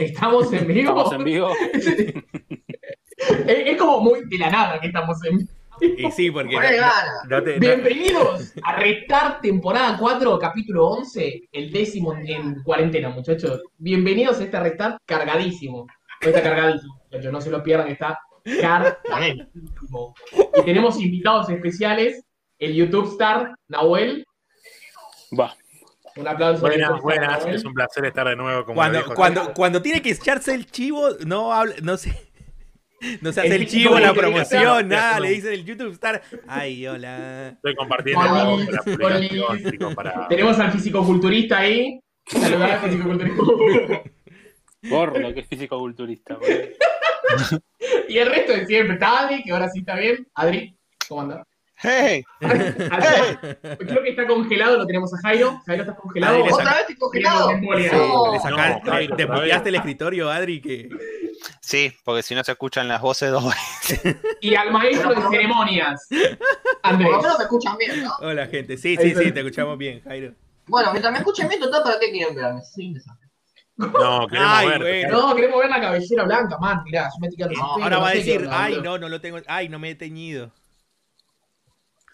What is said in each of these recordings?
Estamos en vivo. Estamos en vivo. es, es como muy de la nada que estamos en vivo. Y sí, porque. No- no te- no- Bienvenidos a Restar temporada 4, capítulo 11, el décimo en, en cuarentena, muchachos. Bienvenidos a este Restar cargadísimo. Está cargadísimo, muchachos, no se lo pierdan, está cargadísimo. Y tenemos invitados especiales, el YouTube star Nahuel. Va. Un aplauso. Buenas, buenas, es un placer estar de nuevo como Cuando, cuando, cuando tiene que echarse el chivo, no habla, no se, no se hace El el chivo la promoción, nada, no. le dice el YouTube Star. Ay, hola. Estoy compartiendo Oli, algo con la publicación, para... Tenemos al fisicoculturista ahí. Saludar al fisicoculturista. Por lo que es físico-culturista. boludo. y el resto de siempre. Está Adri, que ahora sí está bien. Adri, ¿cómo anda? ¡Hey! Creo que está congelado, lo tenemos a Jairo. Jairo, ¿estás congelado? Adri, ¿Otra vez congelado? No. Le sacan- No, te muteaste el escritorio, Adri, que. Sí, porque si no se escuchan las voces dos veces. Y al maestro de ceremonias. Andrés. Por lo menos me escuchan bien, ¿no? Hola, gente. Sí, sí, está. sí, te escuchamos bien, Jairo. Bueno, mientras me escuchen bien, total, ¿para qué quieren verme? Sí, interesante. No, queremos Ay, ver. bueno. No, queremos ver la cabellera blanca, man. Mirá, yo me No, Ahora va a decir, ay, no, no lo tengo. Ay, no me he teñido.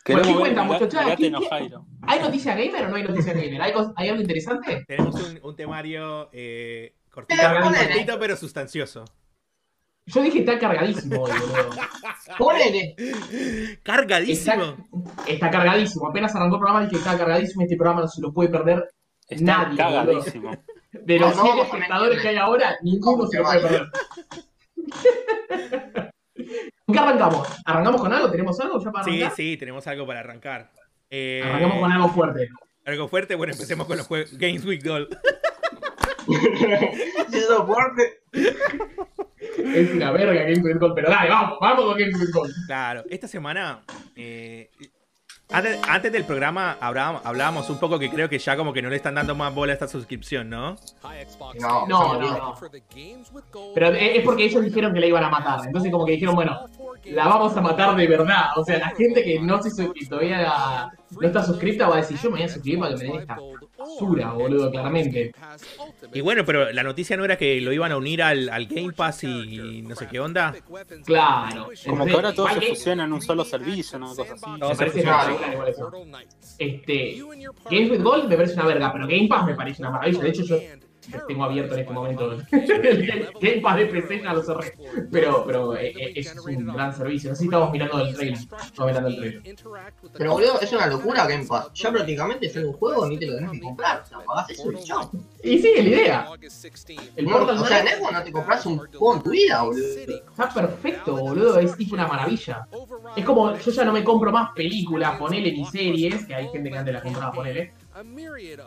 Queremos ¿qué ver cuenta, el ga- muchachos? el gato ¿Qué- enojado. ¿Hay noticia gamer o no hay noticia gamer? ¿Hay, cos- ¿hay algo interesante? Tenemos un, un temario eh, cortito, Eh, cortito, pero sustancioso. Yo dije está cargadísimo hoy, boludo. Ponele. Cargadísimo. Está, está cargadísimo. Apenas arrancó el programa dije que estaba cargadísimo. Este programa no se lo puede perder Está Nadie, cagadísimo. De los No, no siete vamos a espectadores mentir. que hay ahora, ninguno ¿Cómo se lo puede perder. ¿Con qué arrancamos? ¿Arrancamos con algo? ¿Tenemos algo ya para Sí, arrancar? sí, tenemos algo para arrancar. Eh, Arrancamos con algo fuerte. algo fuerte. Bueno, empecemos con los juegos Games Week Gold. Eso fuerte. Es una verga Game With Gold, pero dale, vamos, vamos con Game With Gold. Claro, esta semana, eh, antes, antes del programa hablábamos, hablábamos un poco que creo que ya como que no le están dando más bola a esta suscripción, ¿no? No, No, no, no. Pero es porque ellos dijeron que la iban a matar. Entonces como que dijeron, bueno, la vamos a matar de verdad. O sea, la gente que no se todavía no está suscrita va a decir, yo me voy a suscribir para que me den esta basura, boludo, claramente. Y bueno, pero la noticia no era que lo iban a unir al, al Game Pass y no sé qué onda. Claro. Como Entonces, que ahora todo se fusiona en un solo servicio, ¿no? Cosas así. Todo Me se espectacular igual eso. Este, Games with Gold me parece una verga, pero Game Pass me parece una maravilla. De hecho, yo tengo abierto en este momento el Game- Pass de PC, ya lo cerré. Pero, pero eh, eh, es un gran servicio. No sé si estamos mirando el trailer. Estamos mirando el trailer. Pero boludo, es una locura Game Pass. Ya prácticamente es un juego, ni te lo tenés que comprar. O sea, pagás eso y chao. Y sí, es la idea. El No, Portal o sea, en Xbox no te compras un juego en tu vida, boludo. está perfecto, boludo. Es tipo una maravilla. Es como, yo ya no me compro más películas, ponele ni series, que hay gente que antes las compraba, ponele.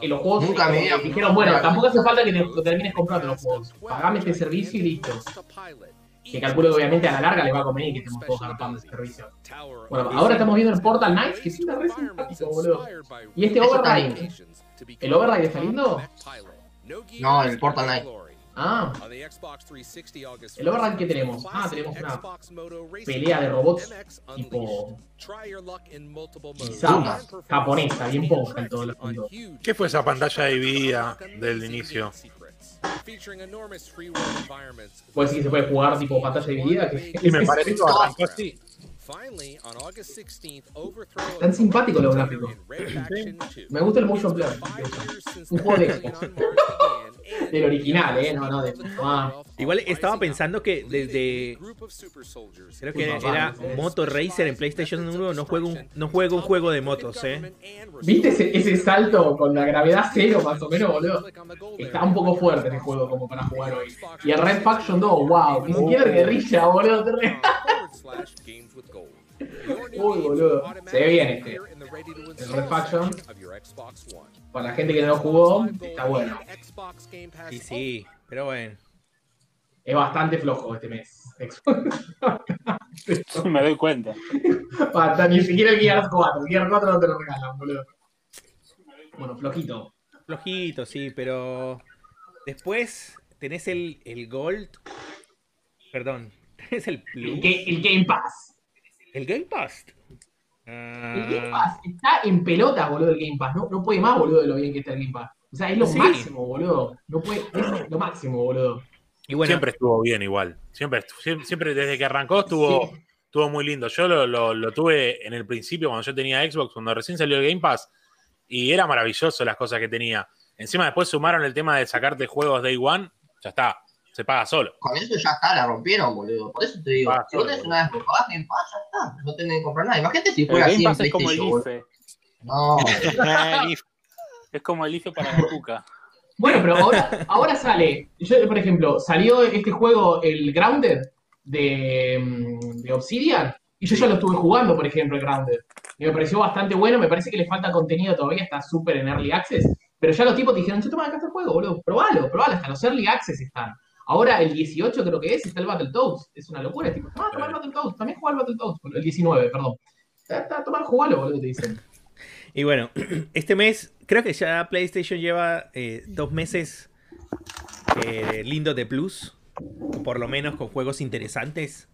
Y los juegos Nunca me dijeron, bueno, tampoco hace falta que te lo termines comprando los juegos. Pagame este servicio y listo. Que calculo que obviamente a la larga le va a convenir que estemos todos garpando ese servicio. Bueno, ahora estamos viendo el Portal Knights, que es una re simpático, boludo. Y este Override, ¿el Override está lindo? No, el Portal Knight. Ah, El override que tenemos. Ah, tenemos una pelea de robots tipo bizarra, japonesa, bien ponja en todos los puntos. ¿Qué fue esa pantalla dividida del inicio? Puede decir que se puede jugar tipo pantalla dividida. Que Y me parece que arrancó así. Tan simpáticos los gráficos. Me gusta el motion blur. Un juego de Xbox. Del original, eh, no, no, de. Ah, Igual estaba pensando que desde. Creo que era Moto Racer en PlayStation 1. No juego un, no juego un juego de motos, eh. ¿Viste ese, ese salto con la gravedad cero más o menos, boludo? Está un poco fuerte en el juego como para jugar hoy. Y el Red Faction 2, wow, ni siquiera guerrilla, boludo. Uy, boludo. Se ve bien este. El Red Faction. Para la gente que no lo jugó, está bueno. Sí, sí, pero bueno. Es bastante flojo este mes. Me doy cuenta. Ni siquiera el Gears 4. El Gears 4 no te lo regalan, boludo. Bueno, flojito. Flojito, sí, pero. Después tenés el, el Gold. Perdón, tenés el Plus. El, el Game Pass. El Game Pass. Ah, El Game Pass está en pelota, boludo, el Game Pass. No, no puede más, boludo, de lo bien que está el Game Pass. O sea, es lo Sí. máximo, boludo. No puede, es lo máximo, boludo. Y bueno, Siempre estuvo bien igual. Siempre, siempre, siempre desde que arrancó estuvo, Sí. estuvo muy lindo. Yo lo, lo- lo tuve en el principio cuando yo tenía Xbox, cuando recién salió el Game Pass, y era maravilloso las cosas que tenía. Encima después sumaron el tema de sacarte juegos Day One, ya está, se paga solo. Con eso ya está, la rompieron, boludo. Por eso te digo, si vos tenés una vez pagás Game Pass, ya está. No tenés que comprar nada. Imagínate si fuera así Pass es como el. IFE. No, Eh, Es como el IFE para la cuca. Bueno, pero ahora, ahora sale. Yo, por ejemplo, salió este juego, el Grounded, de, mm, de Obsidian, y yo ya lo estuve jugando, por ejemplo, el Grounded. Y me pareció bastante bueno, me parece que le falta contenido todavía, está súper en Early Access. Pero ya los tipos te dijeron, yo toma acá está el juego, boludo, probalo, probalo, hasta los Early Access están. Ahora el 18 creo que es, está el Battletoads. Es una locura, es tipo, toma, toma el Battletoads, también juega el Battletoads, el 19, perdón. Está, toma, jugalo, boludo, te dicen. y bueno, este mes, creo que ya PlayStation lleva eh, dos meses eh, lindos de Plus, por lo menos con juegos interesantes.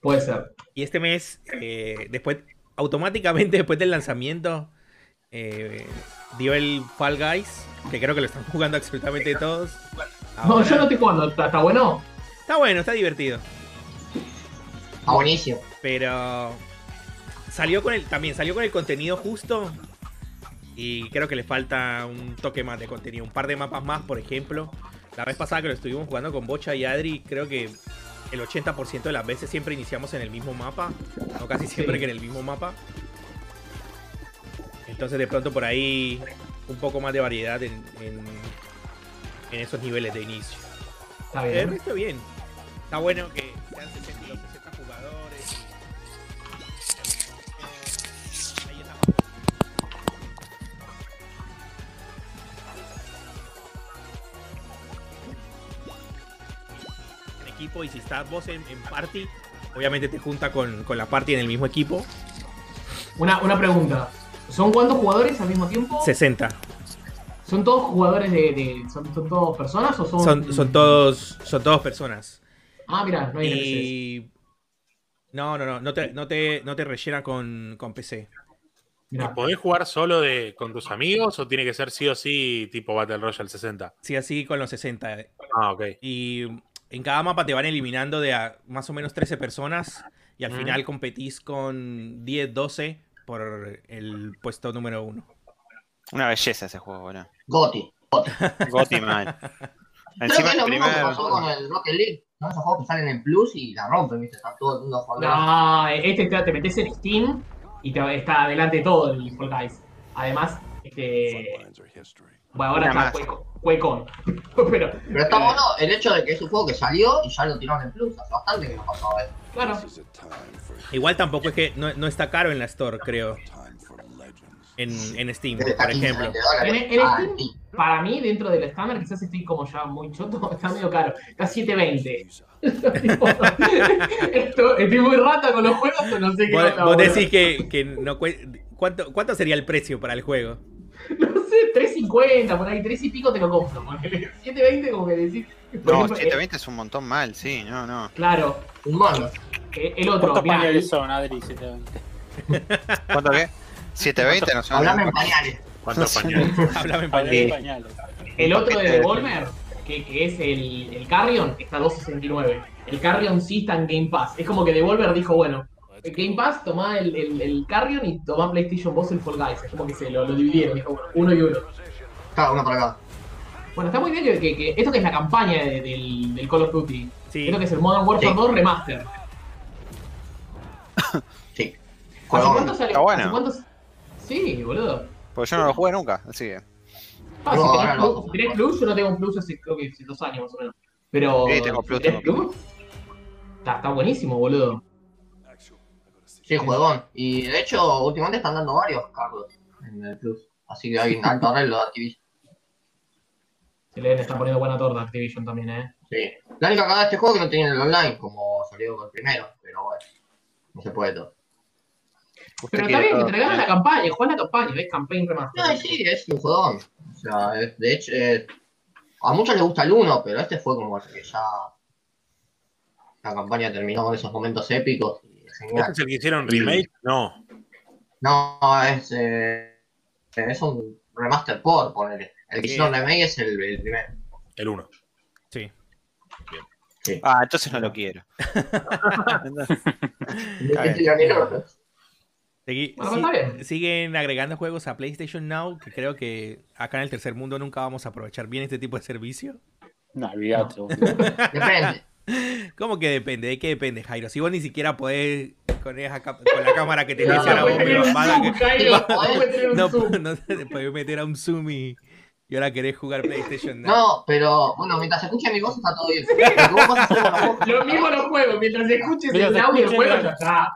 Puede ser. Y este mes, eh, después, automáticamente después del lanzamiento, eh, dio el Fall Guys, que creo que lo están jugando absolutamente todos. No, Ahora- yo no estoy jugando, ¿está, está bueno? Está bueno, está divertido. está buenísimo. Pero salió con el, también salió con el contenido justo. Y creo que le falta un toque más de contenido. Un par de mapas más, por ejemplo. La vez pasada que lo estuvimos jugando con Bocha y Adri, creo que el 80% de las veces siempre iniciamos en el mismo mapa. No casi siempre Sí. que en el mismo mapa. Entonces de pronto por ahí un poco más de variedad en, en, en esos niveles de inicio. Está El bien. resto bien. Está bueno que sean 60, los 60 jugadores. y- Ahí está. En equipo y si estás vos en, en party, obviamente te junta con, con la party en el mismo equipo. Una, una pregunta. ¿Son cuántos jugadores al mismo tiempo? 60. ¿Son todos jugadores de. de- son, son todos personas o son.? Son, son todos son todos personas. Ah, mira, no hay. Y no, no, no, no te, no te, no te rellena con, con PC. ¿Y Mirá. ¿Podés jugar solo de, con tus amigos o tiene que ser sí o sí tipo Battle Royale 60? Sí, así con los 60. Ah, ok. Y en cada mapa te van eliminando de a más o menos 13 personas. Y al Mm. final competís con 10, 12 por el puesto número uno. Una belleza ese juego, boludo. Goti. Goti. Goti mal. Creo que es lo mismo que pasó con el Rocket League. ¿no? Esos juegos que salen en Plus y la rompen, ¿viste? Está todo el mundo jugando. No, este te, te metes en Steam y te, está adelante todo el Fall Guys. Además, este. Bueno, ahora Una está QuakeCon. Pero, Pero está bueno el hecho de que es un juego que salió y ya lo tiraron en Plus. Hace bastante que no pasaba eso. claro. Igual tampoco es que no, no está caro en la Store, creo. En, en Steam, Está por 15, ejemplo. 20 dólares. En- en Ah, Steam-. Para mí, dentro del estándar, quizás estoy como ya muy choto, está medio caro. Está 720. Esto, estoy muy rata con los juegos, pero no sé qué Vos, onda, vos decís que, que no ¿cuánto, ¿Cuánto sería el precio para el juego? No sé, 350, por ahí, 3 y pico te lo compro. ponele. 720 como que decís. No, ejemplo, 720 es un montón mal, sí, no, no. eh, Claro, Un mono. eh, el otro, ¿Cuántos pañales el- son, Adri? 720. ¿Cuánto qué? ¿720? No sé. Hablame en pañales. ¿Cuántos pañales? Háblame en Pañales. El otro de Devolver, que, que es el, el Carrion, está a 269. El Carrion sí está en Game Pass. Es como que Devolver dijo, bueno, el Game Pass tomá el, el, el Carrion y tomá PlayStation vos el Fall Guys. Es como que se lo, lo dividieron, dijo, bueno, uno y uno. Cada uno para acá. Bueno, está muy bien que, que- que esto que es la campaña de- del, del Call of Duty. Sí. Esto que es el Modern Warfare Sí. 2 Remaster. Sí. ¿Hace cuánto salió? Está bueno. Sí, boludo. Porque yo no lo jugué nunca, así que. Ah, No, si tenés, no. plus, si tenés plus, yo no tengo un plus hace creo que hace dos años más o menos. Pero. Sí, tengo si plus, tenés tengo plus, Está, está buenísimo, boludo. Sí, juegón. Y de hecho, últimamente están dando varios cargos en el Plus. Así que hay un alto arreglo de Activision. Se le está poniendo buena torta a Activision también, eh. Sí. La única cagada de este juego es que no tiene el online, como salió con el primero. Pero bueno, no se puede todo. Usted Pero está bien te regalan la campaña, juega la campaña, ves Campaign Remaster. No, sí, es un juegón. O sea, es- de hecho, eh, a muchos les gusta el 1, pero este fue como que ya la campaña terminó con esos momentos épicos. Y es ¿Este es el que hicieron remake? No. No, es, eh, es un remaster por ponerle. El que hicieron remake es el, el primero. El 1. Sí. Bien. Sí. Ah, entonces no lo quiero. Segui- Bueno, si- está bien. siguen agregando juegos a PlayStation Now, que creo que acá en el tercer mundo nunca vamos a aprovechar bien este tipo de servicio. No, olvídate. boludo. Depende. ¿Cómo que depende? ¿De qué depende, Jairo? Si vos ni siquiera podés con, esa con la cámara que te No, no, vos, un no, zoom. no te podés meter a un Zoom y, y ahora querés jugar PlayStation Now. No, pero bueno, mientras escuche mi voz está todo bien. Lo Lo mismo los juegos, mientras escuches Mientras el audio juego, ya está.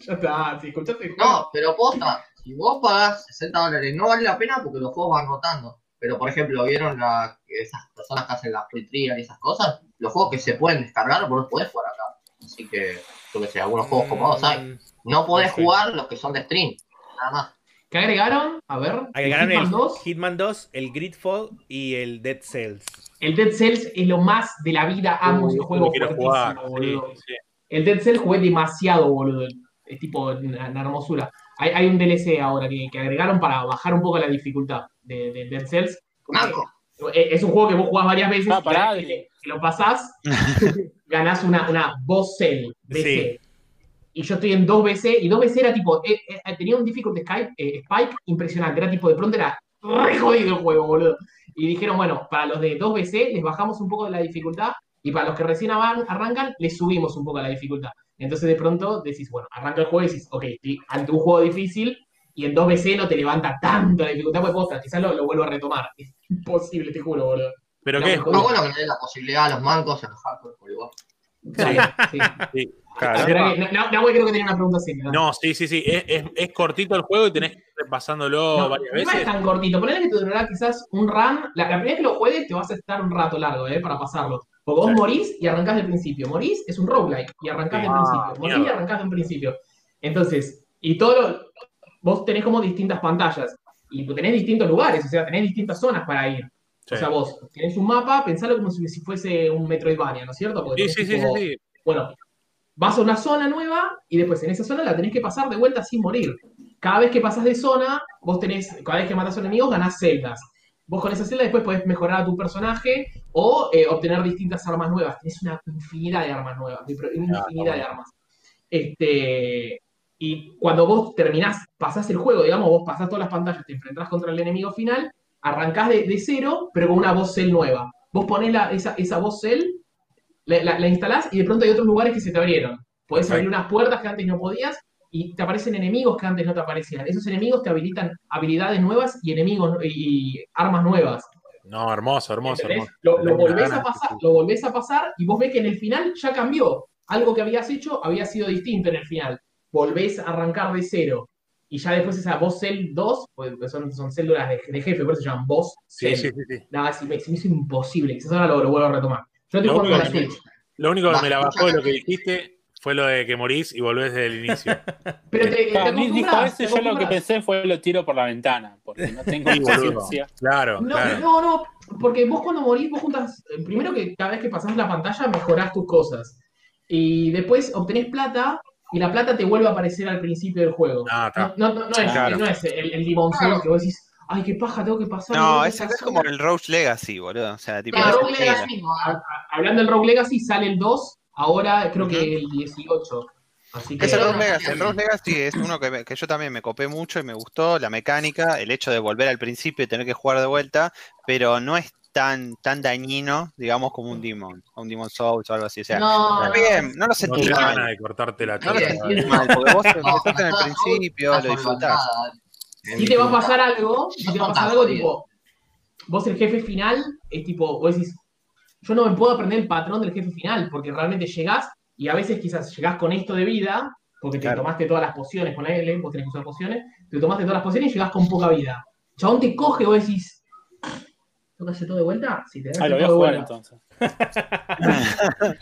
Ya está, si escuchaste el juego. No, pero posta, si vos pagás 60 dólares, no vale la pena porque los juegos van rotando. Pero por ejemplo, ¿vieron la, esas personas que hacen la free trial y esas cosas? Los juegos que se pueden descargar, vos los podés jugar acá. Así que, yo que sé, algunos juegos copados hay. Mm, No podés jugar los que son de stream. Nada más. ¿Qué agregaron? A ver. Agregaron Hitman el 2. Hitman 2, el Gridfall y el Dead Cells. El Dead Cells es lo más de la vida. Amo ese Uh, juego jugar. boludo. Sí, sí. El Dead Cells jugué demasiado, boludo. Es tipo una, una hermosura. Hay, hay un DLC ahora que, que agregaron para bajar un poco la dificultad de, de Dead Cells. Eh, Es un juego que vos jugás varias veces Ah, y pará, que, que lo pasás, ganás una, una boss cell BC. Y yo estoy en 2BC, y 2BC era tipo, eh, eh, tenía un difficult Skype, eh, spike impresionante, era tipo, de pronto era re jodido el juego, boludo. Y dijeron, bueno, para los de 2BC les bajamos un poco la dificultad, y para los que recién arrancan, les subimos un poco la dificultad. Entonces de pronto decís, bueno, arranca el juego y decís, ok, estoy ante un juego difícil, y en 2BC no te levanta tanto la dificultad, pues posta, quizás lo, lo vuelvo a retomar. Es imposible, te juro, boludo. ¿Pero No, qué? Está bueno que le den la posibilidad a los mancos en los hardcore por igual. Sí, sí. Sí, La claro. que- no, no, no, creo que tenía una pregunta seria. No, sí, sí, sí. Es, es, es cortito el juego y tenés que ir repasándolo No, varias no es veces. tan cortito. Ponele que te durará quizás un run. La, la primera vez que lo juegues te vas a estar un rato largo, ¿eh? Para pasarlo. Porque vos Sí. morís y arrancás del principio. Morís es un roguelike y arrancás del Ah, principio. Morís y arrancás del principio. Entonces, y todo lo- Vos tenés como distintas pantallas. Y tenés distintos lugares, o sea, tenés distintas zonas para ir. Sí. O sea, vos tenés un mapa, pensalo como si, si fuese un Metroidvania, ¿no es cierto? Porque Sí, sí, sí, sí. bueno, vas a una zona nueva y después en esa zona la tenés que pasar de vuelta sin morir. Cada vez que pasas de zona, vos tenés, cada vez que matas a un enemigo, ganás celdas. Vos con esas celdas después podés mejorar a tu personaje o eh, obtener distintas armas nuevas. Tenés una infinidad de armas nuevas, una Ah, infinidad de armas. Este, y cuando vos terminás, pasás el juego, digamos, vos pasás todas las pantallas, te enfrentás contra el enemigo final, arrancás de, de cero, pero con una voz cell nueva. Vos ponés la- esa, esa voz cell la, la- la instalás y de pronto hay otros lugares que se te abrieron. Podés abrir unas puertas que antes no podías y te aparecen enemigos que antes no te aparecían. Esos enemigos te habilitan habilidades nuevas y enemigos y armas nuevas. No, hermoso, hermoso, ¿entendés? hermoso. Lo, lo volvés a pasar, lo volvés a pasar y vos ves que en el final ya cambió. Algo que habías hecho había sido distinto en el final. Volvés a arrancar de cero. Y ya después esa voz cell 2, porque son, son células de, de jefe, por eso se llaman voz Sí, sí, sí, sí. Nada, se me, se me hizo imposible. Quizás ahora lo, lo vuelvo a retomar. Yo estoy Lo único la que- Switch. Lo único que me la bajó de lo que dijiste fue lo de que morís y volvés desde el inicio. Pero te, te Claro, ni dijo eso, te yo lo que pensé fue lo tiro por la ventana, porque no tengo conciencia. Claro, No, claro. no, no, porque vos cuando morís, vos juntas, eh, primero que cada vez que pasás la pantalla mejorás tus cosas. Y después obtenés plata y la plata te vuelve a aparecer al principio del juego. Ah, No, está. no, no, no es, Claro. no es el, el que vos decís, ay, qué paja, tengo que pasar. No, que es pasar". como el Roach Legacy, boludo. O sea, tipo. Claro, Rogue. Legacy, a- a- hablando del Rogue Legacy, sale el 2, ahora creo que el 18. Así que. Es el Rogue Legacy. El Rogue Legacy es uno que, me- que yo también me copé mucho y me gustó. La mecánica, el hecho de volver al principio y tener que jugar de vuelta, pero no es tan, tan dañino, digamos, como un Demon, o un Demon Souls o algo así. O sea, No, está bien, no lo No sentí te da mal. de cortarte la No lo sentí mal, porque vos No, empezaste en el principio, lo disfrutás. Si te va a pasar algo, si No te va a pasar algo tipo, vos el jefe final es tipo, vos decís, yo no me puedo aprender el patrón del jefe final, porque realmente llegás y a veces quizás llegás con esto de vida, porque te Claro. tomaste todas las pociones con él, vos tenés que usar pociones, te tomaste todas las pociones y llegás con poca vida. Chabón te coge, vos decís, ¿tengo que hacer todo de vuelta? Sí, te Ah, lo voy a jugar entonces.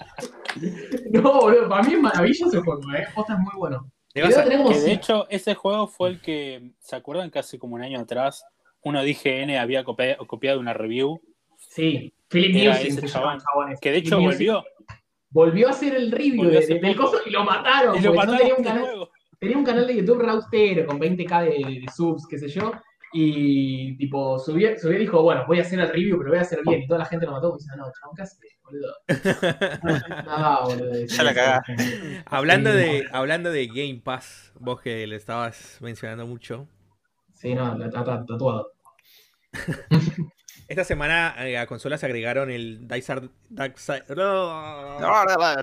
No, boludo, para mí es maravilloso el juego, eh. Posta es muy bueno. A- tenemos de hecho, ese juego fue el que, ¿se acuerdan que hace como un año atrás uno de IGN había copi- copiado una review? Sí, Philip Era Music ese se chabón. llama. Que de hecho Philip Music volvió. volvió a hacer el review de- de- del coso y lo mataron. Y lo porque no tenía un canal, nuevo. tenía un canal de YouTube raustero con 20k de, de subs, qué sé yo. Y tipo, subió, subió y dijo, bueno, voy a hacer el review, pero voy a hacer bien. Y toda la gente lo mató y dice, no, chabón, ¿qué haces, boludo? No, boludo. Ya la cagaste. hablando, de, hablando de Game Pass, vos que le estabas mencionando mucho. Sí, no, está tatuado. Esta semana eh, a consolas agregaron el Darkside. Darkside.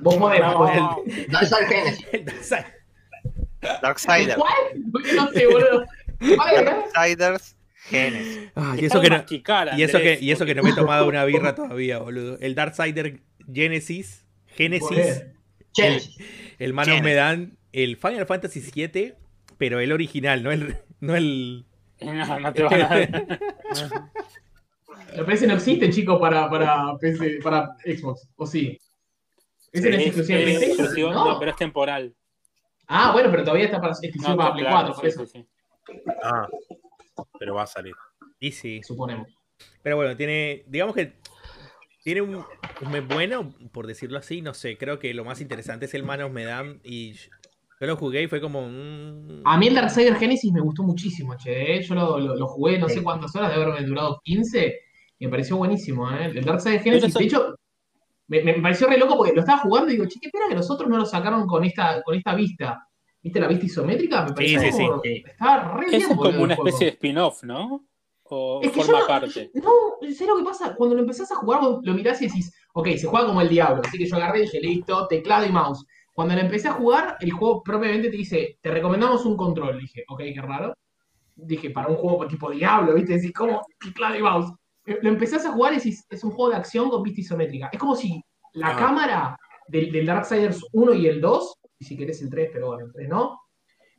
Vos podés, el Darkside Genesis. Darksider. ¿Cuál? No sé, boludo. Darksiders Genesis. Ah, y, eso que no, y, eso que, y eso que no me he tomado una birra todavía, boludo. El Darksider Genesis. Genesis. El, el Man of Medan. El Final Fantasy VII, pero el original, no el. No el. No, no te van a La PS no existe, chicos, para, para, PC, para Xbox, ¿o sí? ¿Ese no es exclusivo de PlayStation? No, pero es temporal. Ah, bueno, pero todavía está para exclusivo para Play 4, por eso. Sí, Ah, pero va a salir. Y sí. Suponemos. Pero bueno, tiene, digamos que tiene un, un mes bueno, por decirlo así, no sé, creo que lo más interesante es el Manos Medan y yo lo jugué y fue como un... A mí el Darksider Genesis me gustó muchísimo, che. ¿eh? Yo lo, lo, jugué no sé cuántas horas, de haberme durado 15 y me pareció buenísimo, ¿eh? El Darksider Genesis, de hecho, me, me, pareció re loco porque lo estaba jugando y digo, che, qué pena que los otros no lo sacaron con esta, con esta vista. ¿Viste la vista isométrica? Me pareció sí, sí, como, sí. Estaba re bien. Es como una especie de spin-off, ¿no? O es que forma no, parte. No, sé lo que pasa. Cuando lo empezás a jugar, vos lo mirás y decís, ok, se juega como el diablo. Así que yo agarré y dije, listo, teclado y mouse. Cuando lo empecé a jugar, el juego propiamente te dice, te recomendamos un control. Dije, ok, qué raro. Dije, para un juego tipo Diablo, ¿viste? Decís, ¿cómo? Teclado y mouse. Lo empezás a jugar y es un juego de acción con vista isométrica. Es como si la Ah. cámara del, del Darksiders 1 y el 2, y si querés el 3, pero bueno, el 3 no,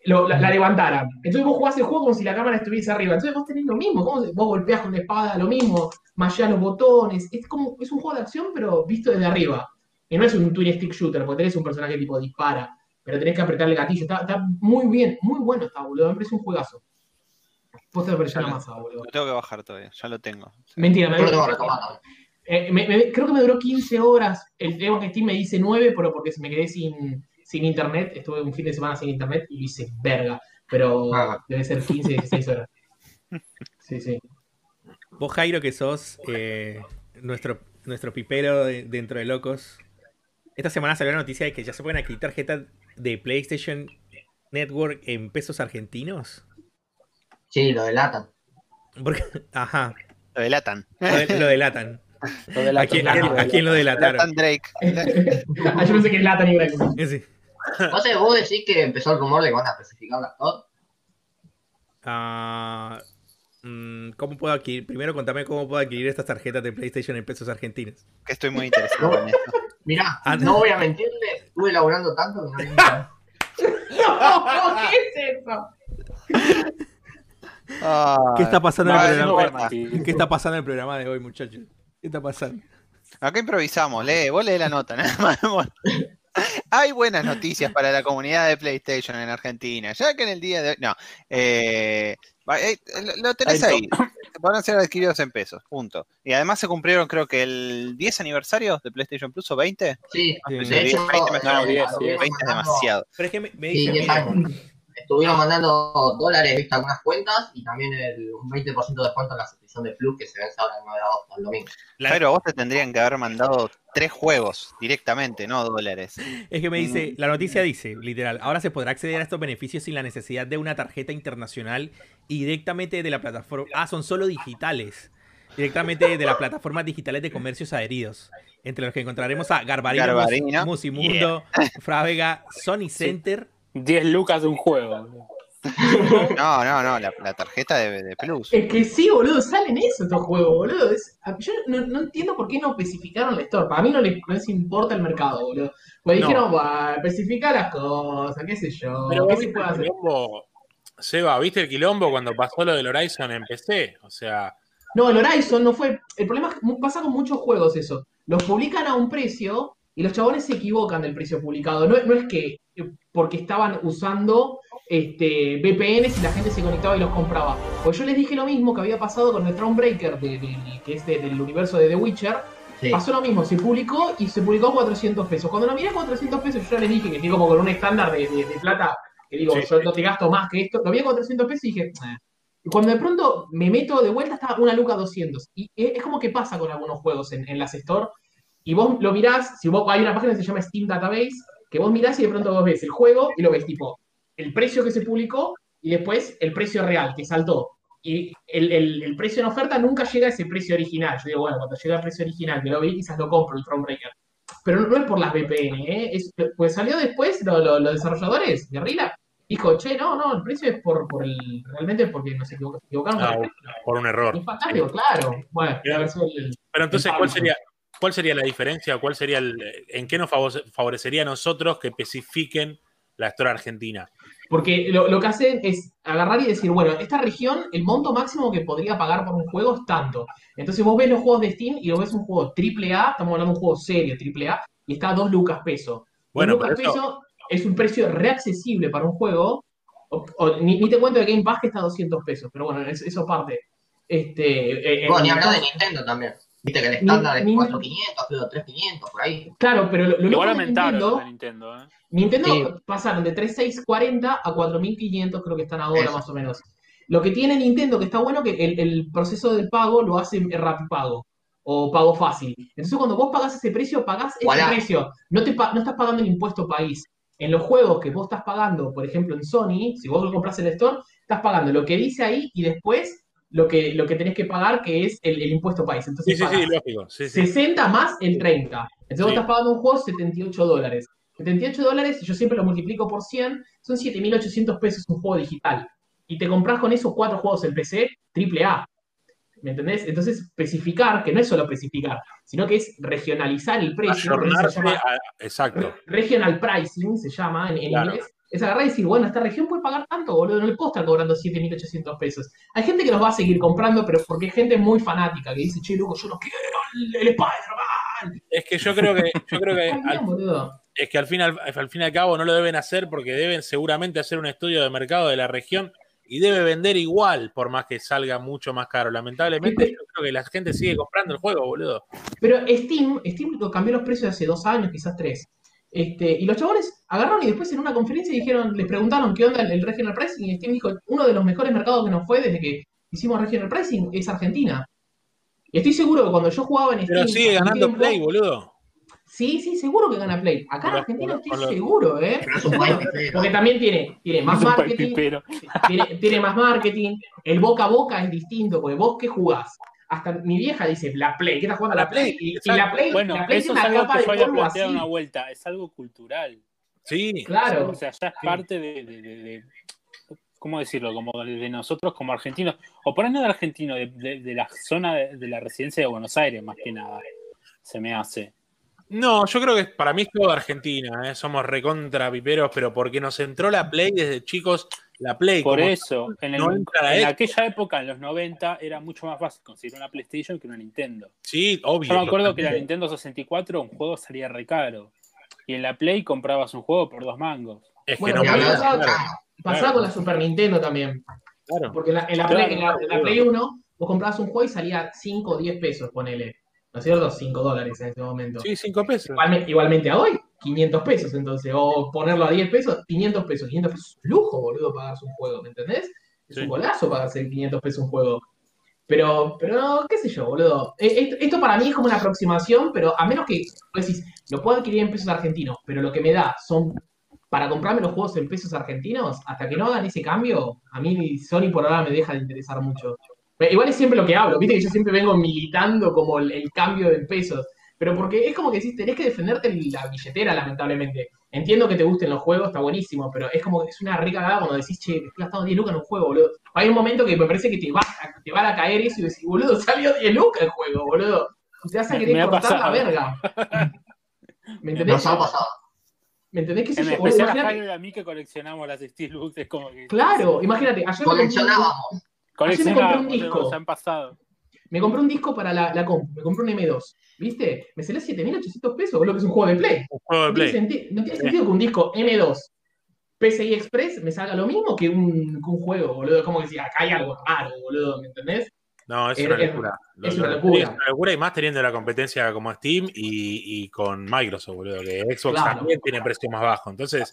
lo- la, la levantaran. Entonces vos jugás el juego como si la cámara estuviese arriba. Entonces vos tenés lo mismo. ¿cómo se- vos golpeás con la espada lo mismo, mallás los botones. Es como, es un juego de acción, pero visto desde arriba. Y no es un twin stick shooter, porque tenés un personaje tipo dispara, pero tenés que apretar el gatillo. Está, está muy bien, muy bueno está, boludo. Me parece un juegazo. Vos te pareció una masa, boludo. Lo tengo que bajar todavía, ya lo tengo. Mentira, me, Yo lo tengo recomendado. eh, me- me- creo que me duró 15 horas. El tema que Steam me dice 9, pero porque me quedé sin, sin internet. Estuve un fin de semana sin internet y lo hice verga. Pero Ah. debe ser 15, 16 horas. Sí, sí. Vos, Jairo, que sos eh, nuestro, nuestro pipero de- dentro de locos. Esta semana salió la noticia de que ya se pueden adquirir tarjetas de PlayStation Network en pesos argentinos. Sí, lo delatan. Porque, ajá, Lo delatan. lo, de- lo delatan. Lo de la ¿A quién, tonalidad. a quién lo delataron? Delatan Drake. ah, yo pensé que ni gran cosa. Eh, sí. ¿Vos, sabés, vos decís que empezó el rumor de que van a especificar las? Ah, mm, ¿Cómo puedo adquirir? Primero contame cómo puedo adquirir estas tarjetas de PlayStation en pesos argentinos. Que estoy muy interesado en esto. Mirá, Ah, no voy a mentirle, estuve laburando tanto que no. No, ¿qué es eso? Ah, ¿Qué está pasando en el no programa? ¿Qué está pasando en el programa de hoy, muchachos? ¿Qué está pasando? Acá improvisamos, lee, vos lee la nota, nada más. Bueno. Hay buenas noticias para la comunidad de PlayStation en Argentina, ya que en el día de hoy. No, eh, eh, lo- lo tenés Ahí. Van a ser adquiridos en pesos, punto. Y además se cumplieron, creo que el 10 aniversario de PlayStation Plus o 20. Sí, Sí, No sé, de 10, hecho, 20 me eh, suena diez, mucho, diez. 20 es demasiado. Pero es que me, me Sí, dicen, 10 mira, años. Estuvieron mandando dólares, viste, algunas cuentas y también el, un 20% de descuento en la suscripción de Plus que se vence ahora el 9 de agosto, el domingo. a vos te tendrían que haber mandado tres juegos directamente, no dólares. es que me dice, la noticia dice, literal, ahora se podrá acceder a estos beneficios sin la necesidad de una tarjeta internacional y directamente de la plataforma. Ah, son solo digitales. Directamente de las plataformas digitales de comercios adheridos. Entre los que encontraremos a Garbarino, Garbarino. Musimundo, Frávega, Sony Center. 10 lucas de un juego. No, no, no, la, la tarjeta de, de Plus. Es que sí, boludo, salen eso estos juegos, boludo. Es- yo no, no entiendo por qué no especificaron la store. Para mí no les, no les importa el mercado, boludo. Pues No. dijeron, va, especifica las cosas, qué sé yo, Pero qué se puede el hacer. quilombo, Seba, ¿viste el quilombo cuando pasó lo del Horizon en PC? O sea, No, el Horizon no fue. El problema es que pasa con muchos juegos eso. Los publican a un precio y los chabones se equivocan del precio publicado. No, es- no es que porque estaban usando este, VPNs y la gente se conectaba y los compraba. Pues yo les dije lo mismo que había pasado con el Thronebreaker, de, de- que es de- del universo de The Witcher. Sí. Pasó lo mismo, se publicó y se publicó a 400 pesos. Cuando lo miré a 400 pesos, yo ya les dije que estoy como con un estándar de, de- de plata, que digo, Sí, yo sí. no te gasto más que esto. Lo vi a 400 pesos y dije, "Eh, Y cuando de pronto me meto de vuelta, está una luca 200. Y es como que pasa con algunos juegos en, en las Store. Y vos lo mirás, si vos hay una página que se llama Steam Database, que vos mirás y de pronto vos ves el juego y lo ves tipo el precio que se publicó y después el precio real que saltó. Y el, el, precio en oferta nunca llega a ese precio original. Yo digo, bueno, cuando llega el precio original, que lo vi, quizás lo compro, el Thronebreaker. Pero no, es por las VPN, ¿eh? pues salió después los desarrolladores, Guerrilla, dijo, che, no, no, el precio es por, por el, realmente porque nos equivocaron. Ah, por un error. Es fantástico, claro. Bueno, pero, pero entonces, ¿cuál sería, ¿cuál sería la diferencia? ¿Cuál sería el, ¿En qué nos favorecería a nosotros que especifiquen la historia argentina? Porque lo, que hacen es agarrar y decir, bueno, esta región, el monto máximo que podría pagar por un juego es tanto. Entonces vos ves los juegos de Steam y lo ves un juego AAA, estamos hablando de un juego serio AAA, y está a 2 lucas peso. Bueno, lucas peso es un precio reaccesible para un juego. ni, te cuento de Game Pass que está a 200 pesos, pero bueno, eso parte. Este, eh, bueno, ni hablar de Nintendo también. Viste que el estándar es 4500, creo 3500, por ahí. Claro, pero lo, lo Igual aumentaron de Nintendo, ¿eh? Nintendo pasaron de 3640 a 4500, creo que están ahora más o menos. Lo que tiene Nintendo, que está bueno, que el, proceso del pago lo hace pago o pago fácil. Entonces, cuando vos pagás ese precio, pagás ese precio. No, te, no estás pagando el impuesto país. En los juegos que vos estás pagando, por ejemplo en Sony, si vos lo compras en el store, estás pagando lo que dice ahí y después lo que, lo que tenés que pagar, que es el, impuesto país. Entonces, sí, sí, sí, lógico. 60 más el 30. Entonces vos estás pagando un juego 78 dólares. 78 dólares, yo siempre lo multiplico por 100, son 7.800 pesos un juego digital. Y te compras con esos cuatro juegos en PC, triple A. ¿Me entendés? Entonces, especificar, que no es solo especificar, sino que es regionalizar el precio. exacto. Regional pricing se llama en, inglés. Es agarrar y decir, bueno, esta región puede pagar tanto, boludo, no le puedo estar cobrando 7.800 pesos. Hay gente que los va a seguir comprando, pero porque hay gente muy fanática que dice, che, loco, yo no quiero el, Spider-Man. Es que yo creo que, yo creo que es que al fin, al, fin y al cabo no lo deben hacer porque deben seguramente hacer un estudio de mercado de la región y debe vender igual por más que salga mucho más caro. Lamentablemente yo creo que la gente sigue comprando el juego, boludo. Pero Steam, Steam cambió los precios hace dos años, quizás tres. Este, y los chavales agarraron y después en una conferencia dijeron, les preguntaron qué onda el, regional pricing y Steam dijo, uno de los mejores mercados que nos fue desde que hicimos regional pricing es Argentina. Y estoy seguro que cuando yo jugaba en Steam... Pero sigue ganando Play, boludo. Sí, sí, seguro que gana Play. Acá en Argentina estoy seguro, ¿eh? Porque también tiene, tiene más marketing. Tiene, más marketing. El boca a boca es distinto, porque vos qué jugás. Hasta mi vieja dice, la Play, ¿qué estás jugando? La Play. Y, la Play, bueno, la Play eso es algo que yo había planteado una vuelta. Es algo cultural. Sí. Claro. O sea, ya es parte de, ¿cómo decirlo? Como de nosotros como argentinos, o por ahí no de argentino, de, la zona de, la residencia de Buenos Aires, más que nada, se me hace. No, yo creo que para mí es todo Argentina, ¿eh? somos recontra piperos, pero porque nos entró la Play desde chicos, la Play. Por eso, en, aquella época, en los 90, era mucho más fácil conseguir una PlayStation que una Nintendo. Sí, obvio. Yo me acuerdo que la Nintendo 64 un juego salía re caro. Y en la Play comprabas un juego por dos mangos. Es que no pasaba, con la Super Nintendo también. Claro. Porque en la, Play, en la Play 1 vos comprabas un juego y salía 5 o 10 pesos, ponele. ¿No es cierto? 5 dólares en este momento. Sí, 5 pesos. Igualmente, a hoy, 500 pesos, entonces, o ponerlo a 10 pesos, 500 pesos. 500 pesos es un lujo, boludo, pagarse un juego, ¿me entendés? Es un golazo pagarse 500 pesos un juego. Pero, pero, qué sé yo, boludo. E, esto, para mí es como una aproximación, pero a menos que, vos decís, lo puedo adquirir en pesos argentinos, pero lo que me da son, para comprarme los juegos en pesos argentinos, hasta que no hagan ese cambio, a mí Sony por ahora me deja de interesar mucho. Igual es siempre lo que hablo, viste que yo siempre vengo militando como el, cambio de pesos. Pero porque es como que decís, tenés que defenderte la billetera, lamentablemente. Entiendo que te gusten los juegos, está buenísimo, pero es como que es una rica cagada cuando decís, che, estoy gastando 10 lucas en un juego, boludo. Hay un momento que me parece que te va, a, te va a caer eso y decís, boludo, salió 10 lucas el juego, boludo. Te vas a querer cortar la verga. ¿Me entendés? ha pasado. ¿Me entendés qué sé yo? Especial a a mí que coleccionamos las Steel Books, es como que... Claro, imagínate, ayer... Coleccionábamos. Me compré un disco. Han pasado. Me compré un disco para la, la comp, me compré un M2. ¿Viste? Me salió 7.800 pesos, boludo, que es un juego de Play. Un juego de Play. No tiene, sentido que un disco M2 PCI Express me salga lo mismo que un, que un juego, boludo. Es como que decir, acá hay algo raro, boludo, ¿me entendés? No, es una locura. Es, una locura. Es una locura y más teniendo la competencia como Steam y, y con Microsoft, boludo, que Xbox también tiene precio más bajo. Entonces,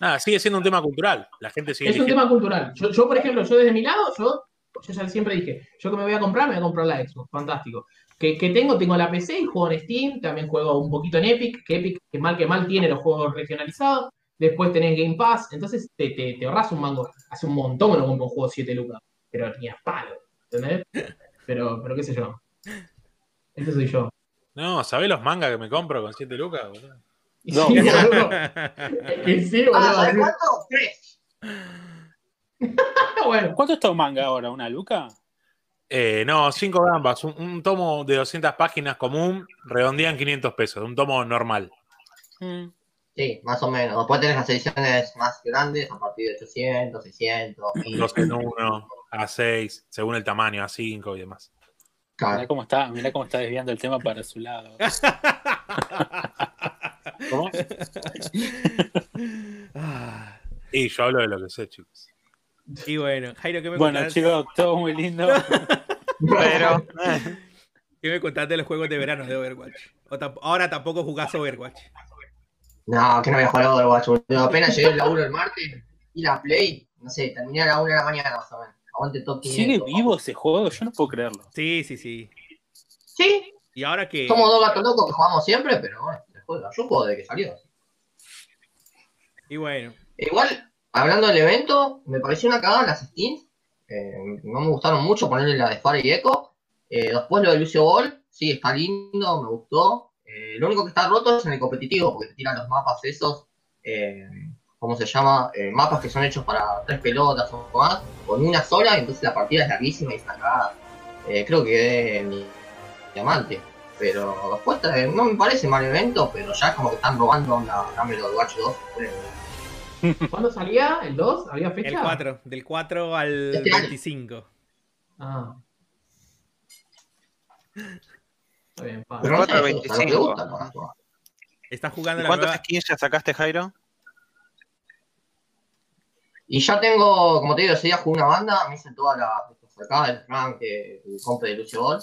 nada, sigue siendo un tema cultural. La gente sigue. Es un tema cultural. Yo, yo, por ejemplo, yo desde mi lado, yo yo ya siempre dije, yo que me voy a comprar, me voy a comprar la Xbox, fantástico. Que, que tengo, tengo la PC y juego en Steam, también juego un poquito en Epic, que Epic, que mal que mal, tiene los juegos regionalizados. Después tenés Game Pass, entonces te, te, te ahorras un mango. Hace un montón que no compro un juego 7 lucas, pero ni a palo, ¿entendés? Pero, pero qué sé yo. Este soy yo. No, ¿sabés los mangas que me compro con 7 lucas? boludo? No. Sí, boludo. Y sí, boludo. Ah, ¿sabes así- cuánto? Tres. bueno, ¿Cuánto está un manga ahora? ¿Una luca? Eh, no, 5 gambas. Un, un tomo de 200 páginas común redondean 500 pesos. Un tomo normal. Mm. Sí, más o menos. Después tenés las ediciones más grandes a partir de 800, 600. Y, 2 en 1, a 6, según el tamaño, a 5 y demás. Mirá Claro. cómo está, mirá cómo está desviando el tema para su lado. ¿Cómo? Y yo hablo de lo que sé, chicos. Y bueno, Jairo, ¿qué me Bueno, contás? chicos, todo muy lindo. Pero, ¿Qué me contás de los juegos de verano de Overwatch? O tamp- ahora tampoco jugás Overwatch. No, que no voy a jugar a Overwatch, boludo. Apenas llegué al laburo el martes y la Play, no sé, terminé a la 1 de la mañana más o menos. Aguante top 500. ¿Sigue vivo ese juego? Yo no puedo creerlo. Sí, sí, sí. Sí, Y ahora que. somos dos gatos locos que jugamos siempre, pero bueno. Yo juego desde que salió. Y bueno. Igual, hablando del evento, me pareció una cagada las skins. Eh, no me gustaron mucho ponerle la de Fire y Echo. Eh, después lo de Lucio Ball, sí, está lindo, me gustó. Eh, lo único que está roto es en el competitivo, porque te tiran los mapas esos, ¿cómo se llama? Mapas que son hechos para tres pelotas o más, con una sola, y entonces la partida es larguísima y está cagada. Creo que quedé mi diamante. Pero después no me parece mal evento, pero ya como que están robando la Camelot Watch 2. ¿cuándo salía? ¿El 2? ¿Había fecha? El 4. Del 4 al Este año. 25. Ah. Está bien, pa. Pero no sé, 4 o sea, lo que 25. gusta, para jugar. Estás jugando ¿y la ¿cuántas nueva. skins ya sacaste, Jairo? Y ya tengo, como te digo, ese día jugué una banda, me hice toda la acá, el rank, eh, el compre de Lucio Ball.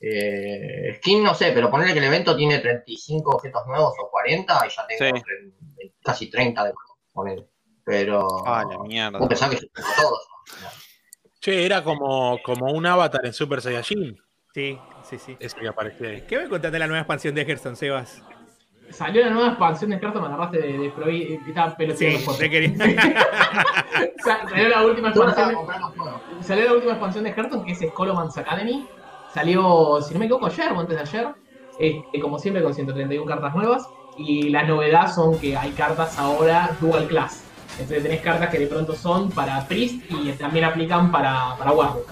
Eh, skin no sé, pero ponerle que el evento tiene 35 objetos nuevos o 40 y ya tengo Sí. casi 30 de poner. Pero Ah, la mierda. vos pensás que todos. Che, era como, como un avatar en Super Saiyajin. Sí, sí, sí. Ese que aparecía ahí. ¿Qué me contaste de la nueva expansión de Hearthstone, Sebas? Salió la nueva expansión de cartas, me agarraste de, de prohi- Estaba peloteando Sí, te quería. Salió la última expansión. juegos. Salió la última expansión de Hearthstone, que es Scholomance Academy. Salió, si no me equivoco, ayer o antes de ayer. Este, como siempre, con 131 cartas nuevas. Y la novedad son que hay cartas ahora Dual Class. Entonces tenés cartas que de pronto son para Priest y también aplican para, para Warlock.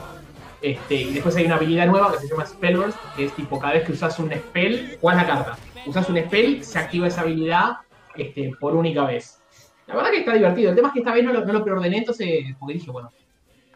Este, y después hay una habilidad nueva que se llama Spellburst, que es tipo cada vez que usas un spell, jugás la carta. Usas un spell, se activa esa habilidad este, por única vez. La verdad que está divertido. El tema es que esta vez no lo, no lo preordené, entonces, porque dije, bueno,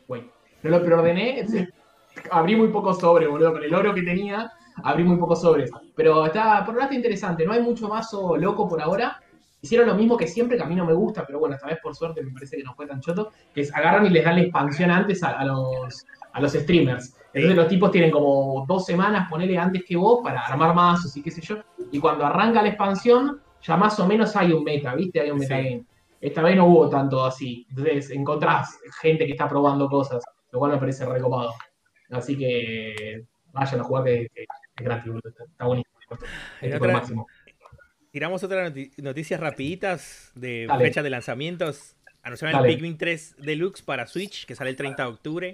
güey, no lo preordené, entonces, abrí muy poco sobre, boludo, con el oro que tenía, abrí muy pocos sobres. Pero está, por ahora está interesante, no hay mucho mazo loco por ahora. Hicieron lo mismo que siempre, que a mí no me gusta, pero bueno, esta vez por suerte me parece que no fue tan choto, que es agarran y les dan la expansión antes a, a los, a los streamers. Entonces los tipos tienen como dos semanas, ponele antes que vos, para armar mazos y qué sé yo. Y cuando arranca la expansión, ya más o menos hay un meta, ¿viste? Hay un Sí. metagame. Esta vez no hubo tanto así. Entonces encontrás gente que está probando cosas, lo cual me parece recopado. Así que vayan a jugar que, que es gratis, boludo. Está, buenísimo. Otra- máximo. Tiramos otras noti- noticias rapiditas de Dale. fechas de lanzamientos. Anunciaron Dale. el Pikmin 3 Deluxe para Switch, que sale el 30 de octubre.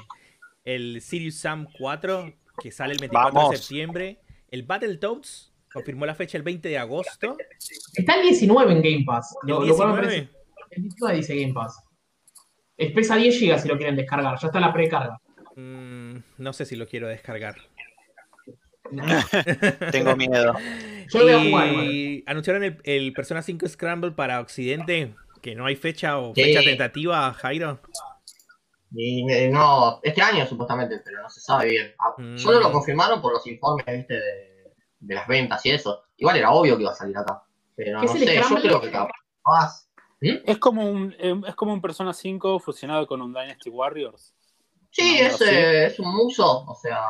El Sirius Sam 4, que sale el 24 de septiembre. El Battletoads confirmó la fecha el 20 de agosto. Está el 19 en Game Pass. El Lo, lo cual me 19. parece- El 19 dice Game Pass. Es pesa 10 GB si lo quieren descargar. Ya está la precarga. Mm, no sé si lo quiero descargar. Tengo miedo. Yo lo voy a jugar igual. Y anunciaron el, el Persona 5 Scramble para Occidente, que no hay fecha o Sí. fecha tentativa, Jairo. Y eh, no, este año supuestamente, pero no se sabe bien. Ah, Mm. Solo lo confirmaron por los informes, viste, de, de las ventas y eso. Igual era obvio que iba a salir acá. Pero ¿Qué no sé, yo creo que capaz. Es como un, eh, es como un Persona 5 fusionado con un Dynasty Warriors. Sí, No, es, sí. eh, es un muso, o sea.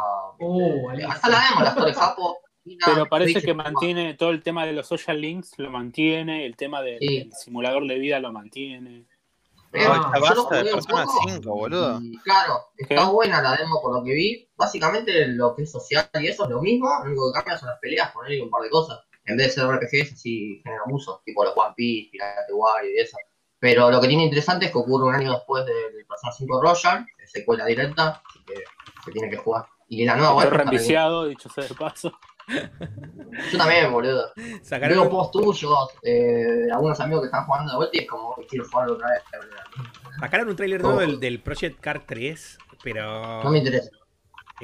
Oh, vale. acá la vemos, la Torre Japo. Pero parece que mantiene todo el tema de los social links, lo mantiene, el tema del, Sí. del simulador de vida lo mantiene. Eh, Ah, basta de Persona poco 5, boludo. y, claro, está ¿Qué? buena la demo por lo que vi. Básicamente lo que es social y eso es lo mismo, lo único que cambia son las peleas, ponerle un par de cosas. En vez de ser RPGs así generan uso, tipo los One Piece, Pirate Warrior y eso. Pero lo que tiene interesante es que ocurre un año después del Persona 5 Royal, es secuela directa, así que se tiene que jugar. Y la nueva Estoy Wi-Fi está re bien. reenviciado, dicho sea de paso. Yo también, boludo. Sacaron, Veo post tuyos, eh, algunos amigos que están jugando de vuelta y es como que quiero jugarlo otra vez. sacaron un tráiler nuevo del, del Project Car 3, pero No me interesa.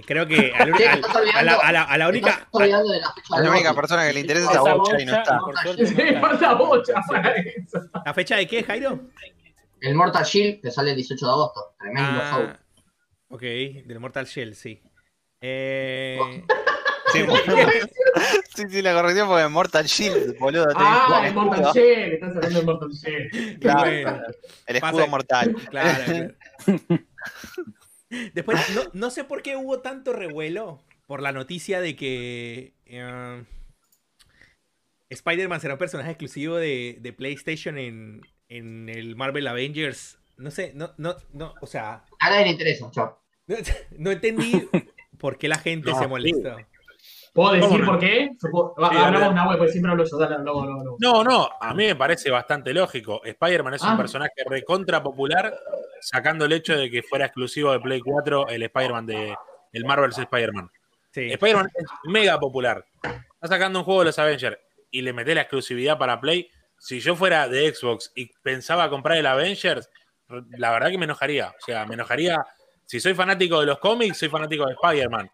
Creo que a, la, olvidando- a la- a la Te única... de la La persona que le interesa es a Bocha y no bocha, está. Sí, bocha para eso. ¿La fecha de qué, Jairo? El Mortal Shield que sale el 18 de agosto. Tremendo show. Ah, ok, del Mortal Shell, sí. Eh, Sí, boludo. sí, sí, la corrección fue Mortal Shield, boludo. Ah, el Mortal. Shell, estás hablando del Mortal Shell. Claro, bueno. el escudo Pasa- mortal. Claro, claro. Después, no, no sé por qué hubo tanto revuelo por la noticia de que eh, Spider-Man será un personaje exclusivo de, de PlayStation en, en el Marvel Avengers. No sé, no, no, no, o sea, A nadie le interesa, chao. no, no entendí por qué la gente No, se molestó. ¿Puedo decir por qué? Hablamos web, porque siempre hablo yo. Dale, no, no, no. No, no, a mí me parece bastante lógico. Spider-Man es Ah. un personaje recontra popular, sacando el hecho de que fuera exclusivo de Play 4 el Spider-Man de el Marvel's Spider-Man. Sí. Spider-Man es mega popular. Está sacando un juego de los Avengers y le meté la exclusividad para Play. Si yo fuera de Xbox y pensaba comprar el Avengers, la verdad que me enojaría. O sea, me enojaría. Si soy fanático de los cómics, soy fanático de Spider-Man.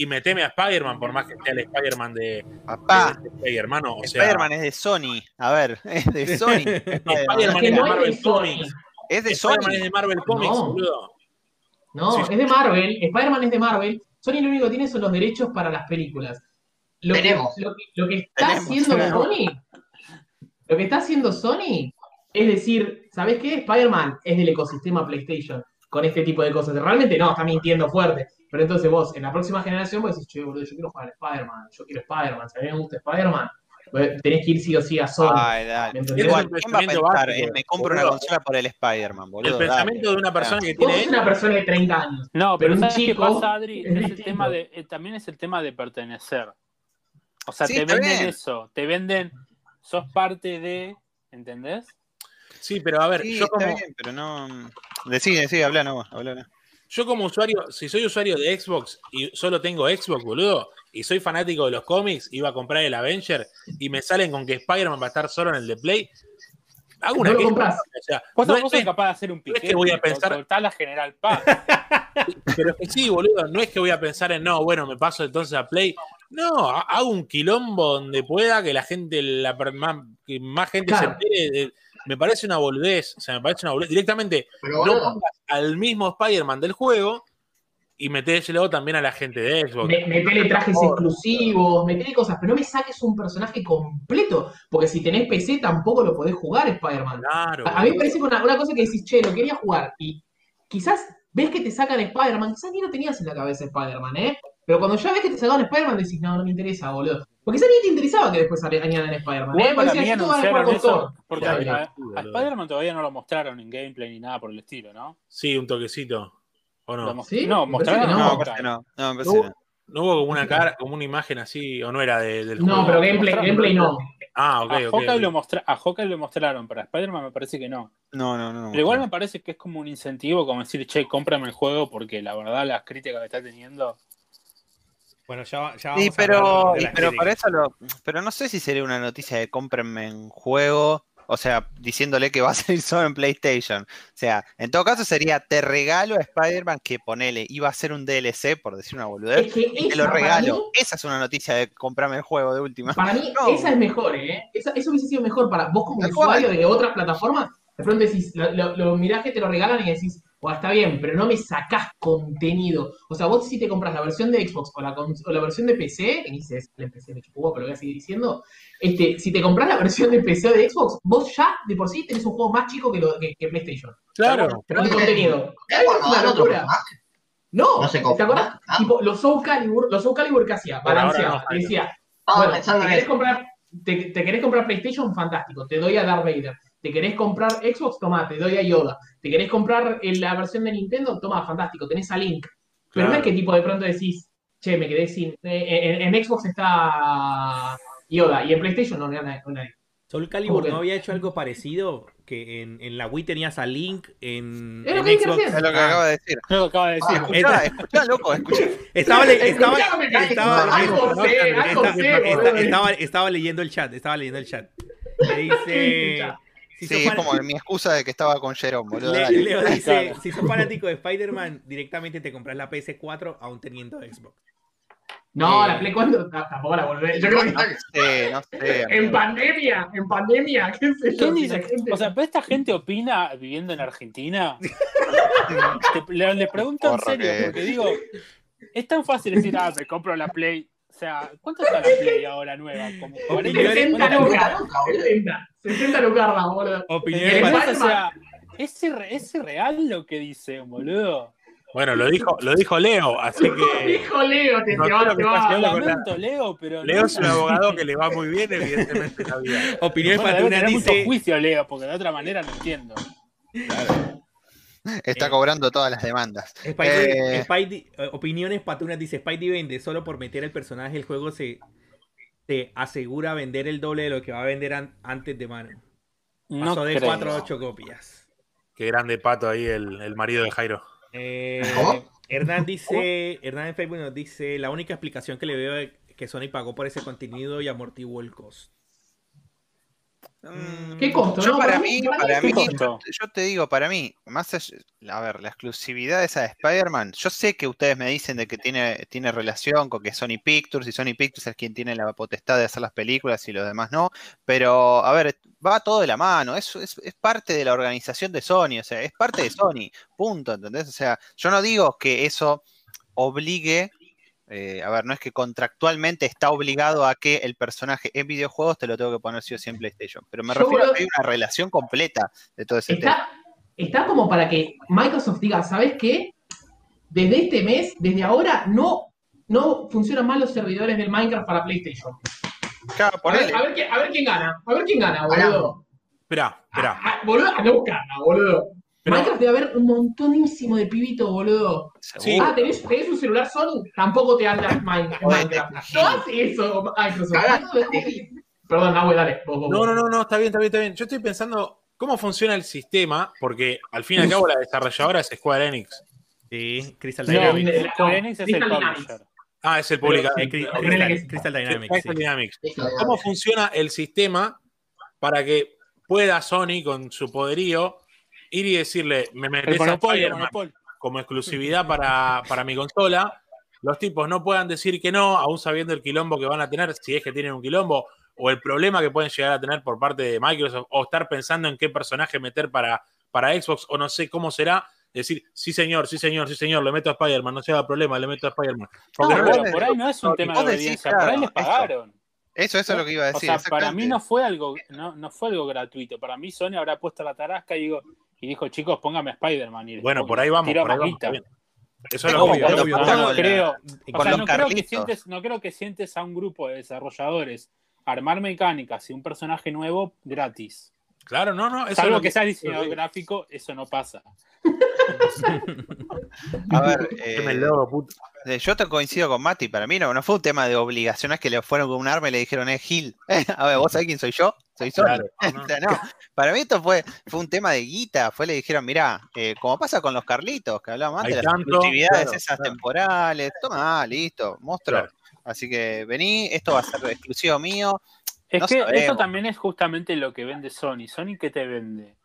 Y meteme a Spider-Man, por más que sea el Spider-Man de, Papá, de Play, hermano. O sea, Spider-Man es de Sony. A ver, es de Sony. Spider-Man. Spider-Man Que es de no es de Marvel Sony. Comics. Es de Spider-Man es Sony. de Marvel Comics, No. boludo. No, Sí. es de Marvel. Spider-Man es de Marvel. Sony lo único que tiene son los derechos para las películas. Lo que, lo que, lo que está Tenemos, haciendo tenemos. Sony, lo que está haciendo Sony es decir, ¿sabes qué? Spider-Man es del ecosistema PlayStation con este tipo de cosas. Realmente no, está mintiendo fuerte. Pero entonces vos, en la próxima generación, vos decís, che, boludo, yo quiero jugar a Spider-Man, yo quiero Spider-Man, si a mí me gusta Spider-Man, pues, tenés que ir sí o sí a Sony. Ay, dale. Igual, Es un ¿quién va a pensar básico, en me compro una consola por el Spider-Man, boludo? El pensamiento Dale. de una persona que Vos tiene sos una persona de 30 años. No, Pero pero, un ¿sabes chico qué pasa, Adri? es el tema de, eh, también es el tema de pertenecer. O sea, Sí, te venden bien. eso, te venden, sos parte de, ¿entendés? Sí, pero a ver, Sí, yo está como, bien, pero no. Decí, decí, habla, no, habla, no. yo como usuario, si soy usuario de Xbox y solo tengo Xbox, boludo, y soy fanático de los cómics, iba a comprar el Avenger y me salen con que Spider-Man va a estar solo en el de Play, hago una No lo queja. compras. O sea, Vos no es- capaz de hacer un no es piquete, que voy a pensar- la General Paz. Pero es que sí, boludo, no es que voy a pensar en, no, bueno, me paso entonces a Play. No, ha- hago un quilombo donde pueda que la gente, la, más, que más gente Claro. se entere. de- me parece una boludez, o sea, me parece una boludez. Directamente, Pero no pongas al mismo Spider-Man del juego y metéselo también a la gente de Xbox. Me- Metele trajes exclusivos, metele cosas, pero no me saques un personaje completo, porque si tenés PC tampoco lo podés jugar Spider-Man. Claro. A, a mí me parece una, una cosa que decís, che, lo quería jugar, y quizás ves que te sacan Spider-Man, quizás ni lo tenías en la cabeza Spider-Man, ¿eh? Pero cuando ya ves que te sacaban Spider-Man, decís, no, no me interesa, boludo. Porque quizás ni te interesaba que después añadan Spider-Man, ¿eh? Igual para Porque mí decías, "Esto van a jugar anunciaron eso, Thor". porque a, bien. a- a Spider-Man todavía no lo mostraron en gameplay ni nada por el estilo, ¿no? Sí, un toquecito. ¿O no? ¿Sí? No, mostraron que no, no. No, no. No, No. no. ¿No hubo como una cara, como una imagen así, o no era de- del No, juego? pero gameplay, gameplay no. Ah, ok, a, ok. Hawkeye ok. Lo mostra- a Hawkeye lo mostraron, pero a Spider-Man me parece que no. No, no, no. no. Pero igual me parece que es como un incentivo, como decir, che, cómprame el juego, porque la verdad las críticas que está teniendo. Bueno, ya, ya vamos Sí, a pero, hablar de pero críticas. para eso lo. Pero no sé si sería una noticia de cómprenme en juego. O sea, diciéndole que va a salir solo en PlayStation. O sea, en todo caso sería te regalo a Spider-Man que ponele, iba a ser un DLC, por decir una boludez. Es que Te esa, lo regalo. mí, Esa es una noticia de comprarme el juego de última. Para mí, No. esa es mejor, ¿eh? Esa, eso hubiese sido mejor para vos como usuario de otras plataformas. De pronto decís, lo, lo, lo mirás que te lo regalan y decís, oh, está bien, pero no me sacás contenido. O sea, vos si te compras la versión de Xbox o la, con- o la versión de PC, que dices, el PC me chupó, pero lo voy a seguir diciendo. Este, si te compras la versión de PC o de Xbox, vos ya de por sí tenés un juego más chico que, lo, que, que PlayStation. Claro. Pero contenido. ¿Es Es cuando una dan otro locura. personaje? No, No se ¿te? Ah. Tipo, los Soul Calibur, los Soul Calibur que hacía, balanceaba. no, decía, Estaba bueno, ¿te querés, comprar, te, te querés comprar PlayStation? Fantástico, te doy a Darth Vader. ¿Te querés comprar Xbox? Toma, te doy a Yoda. ¿Te querés comprar la versión de Nintendo? Toma, fantástico, tenés a Link. Pero no es que tipo de pronto decís, che, me quedé sin. Eh, en, Xbox está Yoda y en PlayStation no, no hay nadie. Soul Calibur no había hecho algo parecido que en, en, la Wii tenías a Link en, es lo que Xbox. Es lo que acaba de decir. Es lo que acaba de decir. Ah, escuchá, loco, escuchá. Estaba, estaba, estaba, estaba, leyendo el chat, estaba leyendo el chat. Me dice... Si sí, es como mi excusa de que estaba con Jerome, boludo. Leo dice, si sos fanático de Spider-Man, directamente te compras la PS4 aún teniendo Xbox. No, la Play 4 tampoco la volver. Yo creo que. No sé, no sé. En pandemia, en pandemia, qué sé yo. dice? O sea, ¿pero esta gente opina viviendo en Argentina? le, pregunto en serio, porque digo, es tan fácil decir, ah, me compro la Play. O sea, ¿cuánto está la Play ahora nueva? Como 60 lucas. 60, 60 lucas, boludo. Opiniones. O sea, ¿es, ¿es real lo que dice, boludo? Bueno, lo dijo, lo dijo Leo, así que. Lo dijo Leo, te, no te va, te va. Leo, pero Leo es un abogado que le va muy bien, evidentemente, en la vida. Opiniones bueno, Patuna dice. mucho juicio, Leo, porque de otra manera no entiendo. Claro. Está eh, cobrando todas las demandas. Spidey, eh, eh, opiniones Patunas dice: Spidey vende solo por meter el personaje, el juego se, se asegura vender el doble de lo que va a vender an antes de mano. Pasó no de 4 a 8 copias. Qué grande pato ahí el, el marido de Jairo. Eh, Hernán dice, Hernán en Facebook nos dice, la única explicación que le veo es que Sony pagó por ese contenido y amortiguó el costo. Mm, ¿Qué costo? Yo para, mí, para mí, yo, te digo, para mí, más a ver, la exclusividad esa de Spider-Man, yo sé que ustedes me dicen de que tiene, tiene relación con que Sony Pictures y Sony Pictures es quien tiene la potestad de hacer las películas y los demás no, pero a ver, va todo de la mano, es, es, es parte de la organización de Sony, o sea, es parte de Sony, punto, ¿entendés? O sea, yo no digo que eso obligue eh, a ver, no es que contractualmente está obligado a que el personaje en videojuegos te lo tengo que poner sí o sí en PlayStation, pero me refiero a que hay una relación completa de todo ese está, tema. Está como para que Microsoft diga, ¿sabes qué? Desde este mes, desde ahora, no, no funcionan mal los servidores del Minecraft para PlayStation. Claro, a, ver, a, ver, a, ver, quién gana, a ver quién gana, boludo. Espera, espera. boludo, a no buscarla, boludo. Minecraft debe haber un montonísimo de pibitos, boludo. Ah, ¿tenés, un celular Sony, tampoco te andas Minecraft. No hace eso, Microsoft. Perdón, Nahue, dale. No, no, no, no, está bien, está bien, está bien. Yo estoy pensando cómo funciona el sistema, porque al fin y al cabo la desarrolladora es Square Enix. Sí, Crystal Dynamics. Square Enix es el publisher. Ah, es el publicador. Crystal, Dynamics. Crystal Dynamics. ¿Cómo funciona el sistema para que pueda Sony, con su poderío, ir y decirle, me mereces como exclusividad para, para mi consola, los tipos no puedan decir que no, aún sabiendo el quilombo que van a tener, si es que tienen un quilombo, o el problema que pueden llegar a tener por parte de Microsoft, o estar pensando en qué personaje meter para, para Xbox, o no sé cómo será, decir, sí señor, sí señor, sí señor, le meto a Spider-Man, no se haga problema, le meto a Spider-Man. No, por ahí no es un tema de obediencia, por ahí les pagaron. Eso, eso es lo que iba a decir. O sea, para mí no fue algo, no, no fue algo gratuito. Para mí Sony habrá puesto la tarasca y digo, y dijo, chicos, póngame a Spider-Man. Bueno, por ahí vamos, por ahí vamos Eso es lo que no, no, creo, o sea, no creo, que sientes, no creo que sientes a un grupo de desarrolladores armar mecánicas y un personaje nuevo gratis. Claro, no, no. Eso Salvo que, que sea diseñador gráfico, eso no pasa. A ver, eh, yo te coincido con Mati, para mí no, no fue un tema de obligación, es que le fueron con un arma y le dijeron, eh, Gil, a ver, ¿vos sabés quién soy yo? Soy Sony. para mí esto fue, fue un tema de guita, fue le dijeron, mirá, eh, como pasa con los Carlitos, que hablábamos antes, las exclusividades esas temporales, toma, listo, monstruo. Así que vení, esto va a ser exclusivo mío. Es que eso también es justamente lo que vende Sony. Sony, ¿qué te vende?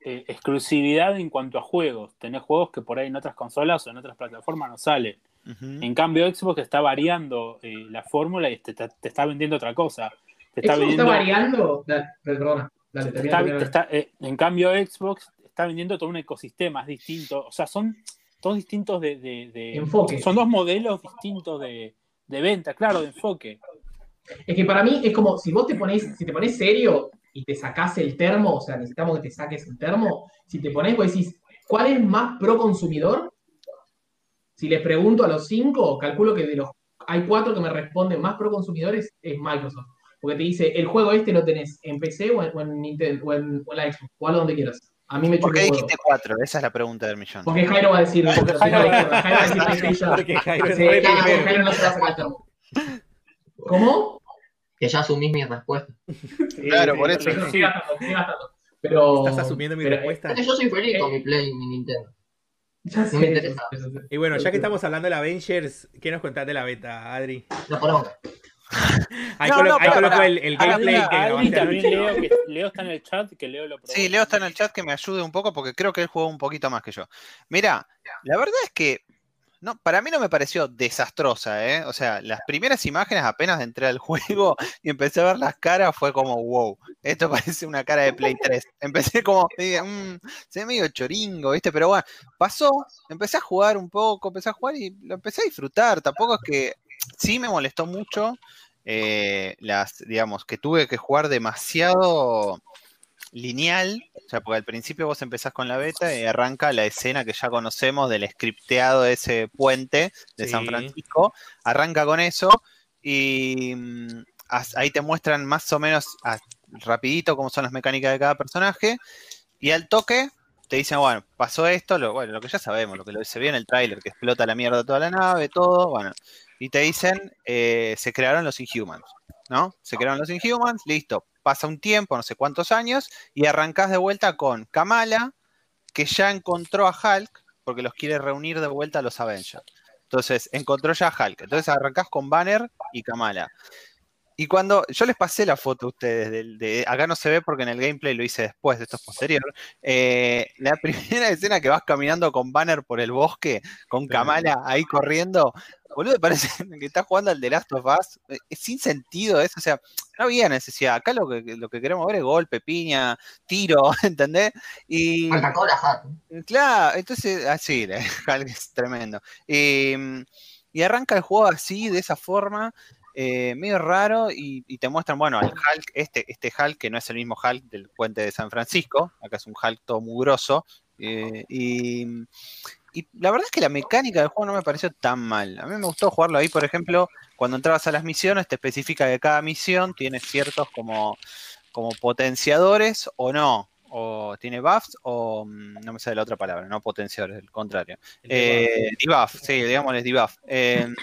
Eh, exclusividad en cuanto a juegos. Tenés juegos que por ahí en otras consolas o en otras plataformas no salen. En cambio, Xbox está variando eh, la fórmula y te, está vendiendo otra cosa. Te está, vendiendo, está variando. perdona, eh, en cambio, Xbox está vendiendo todo un ecosistema distinto. O sea, son todos distintos de, de, enfoque. Son dos modelos distintos de, de venta, claro, de enfoque. Es que para mí es como si vos te pones, si te pones serio y te sacás el termo, o sea, necesitamos que te saques el termo, si te pones, vos decís, ¿cuál es más pro consumidor? Si les pregunto a los cinco, calculo que de los hay cuatro que me responden más pro consumidores, es Microsoft. porque te dice, el juego este lo tenés en PC o en, Nintendo o en, la Xbox, o donde quieras. A mí me ¿Por qué dijiste 4? Esa es la pregunta del millón. Porque Jairo va a decir, porque Jairo, va a decir PlayStation. Porque Jairo, Jairo no se va a sacar el ¿Cómo? Que ya asumís mi respuesta. claro, por eso. Pero, ¿Estás asumiendo mi respuesta? Yo soy feliz con mi Play y mi Nintendo. no me interesa. Y bueno, ya que estamos hablando de la Avengers, ¿qué nos contás de la beta, Adri? No, perdón. Ahí, coloco el, el gameplay que también Leo, que Leo está en el chat, que Leo lo Sí, Leo está en el chat que me ayude un poco porque creo que él jugó un poquito más que yo. Mira, la verdad es que no, para mí no me pareció desastrosa, ¿eh? O sea, las primeras imágenes apenas entré al juego y empecé a ver las caras, fue como, wow, esto parece una cara de Play 3. Empecé como, mmm, se ve medio choringo, ¿viste? Pero bueno, pasó, empecé a jugar un poco, empecé a jugar y lo empecé a disfrutar. Tampoco es que sí me molestó mucho eh, las, digamos, que tuve que jugar demasiado lineal, o sea, porque al principio vos empezás con la beta y arranca la escena que ya conocemos del scripteado de ese puente de San Francisco, arranca con eso y mm, ahí te muestran más o menos rapidito cómo son las mecánicas de cada personaje y al toque te dicen, bueno, pasó esto, lo, bueno, lo que ya sabemos, lo que se ve en el tráiler, que explota la mierda toda la nave, todo, bueno, y te dicen, eh, se crearon los Inhumans, ¿no? Se crearon los Inhumans, listo, pasa un tiempo, no sé cuántos años, y arrancás de vuelta con Kamala, que ya encontró a Hulk, porque los quiere reunir de vuelta a los Avengers. Entonces, encontró ya a Hulk. Entonces arrancás con Banner y Kamala. Y cuando yo les pasé la foto a ustedes, de, acá no se ve porque en el gameplay lo hice después, de esto es posterior, eh, la primera escena que vas caminando con Banner por el bosque, con Kamala ahí corriendo, boludo, parece que estás jugando al The Last of Us, eh, es sin sentido eso, o sea, no había necesidad, acá lo que, lo que queremos ver es golpe, piña, tiro, ¿entendés? Y... Claro, entonces, así, ah, es tremendo. Y, y arranca el juego así, de esa forma, eh, medio raro y, te muestran, bueno, al Hulk, este, este Hulk que no es el mismo Hulk del puente de San Francisco, acá es un Hulk todo mugroso, eh, y, la verdad es que la mecánica del juego no me pareció tan mal. A mí me gustó jugarlo ahí, por ejemplo, cuando entrabas a las misiones, te especifica que cada misión tiene ciertos como, como potenciadores o no. O tiene buffs o mm, no me sale la otra palabra, no potenciadores, el contrario. Eh, debuff, sí, digámosles debuff. Eh,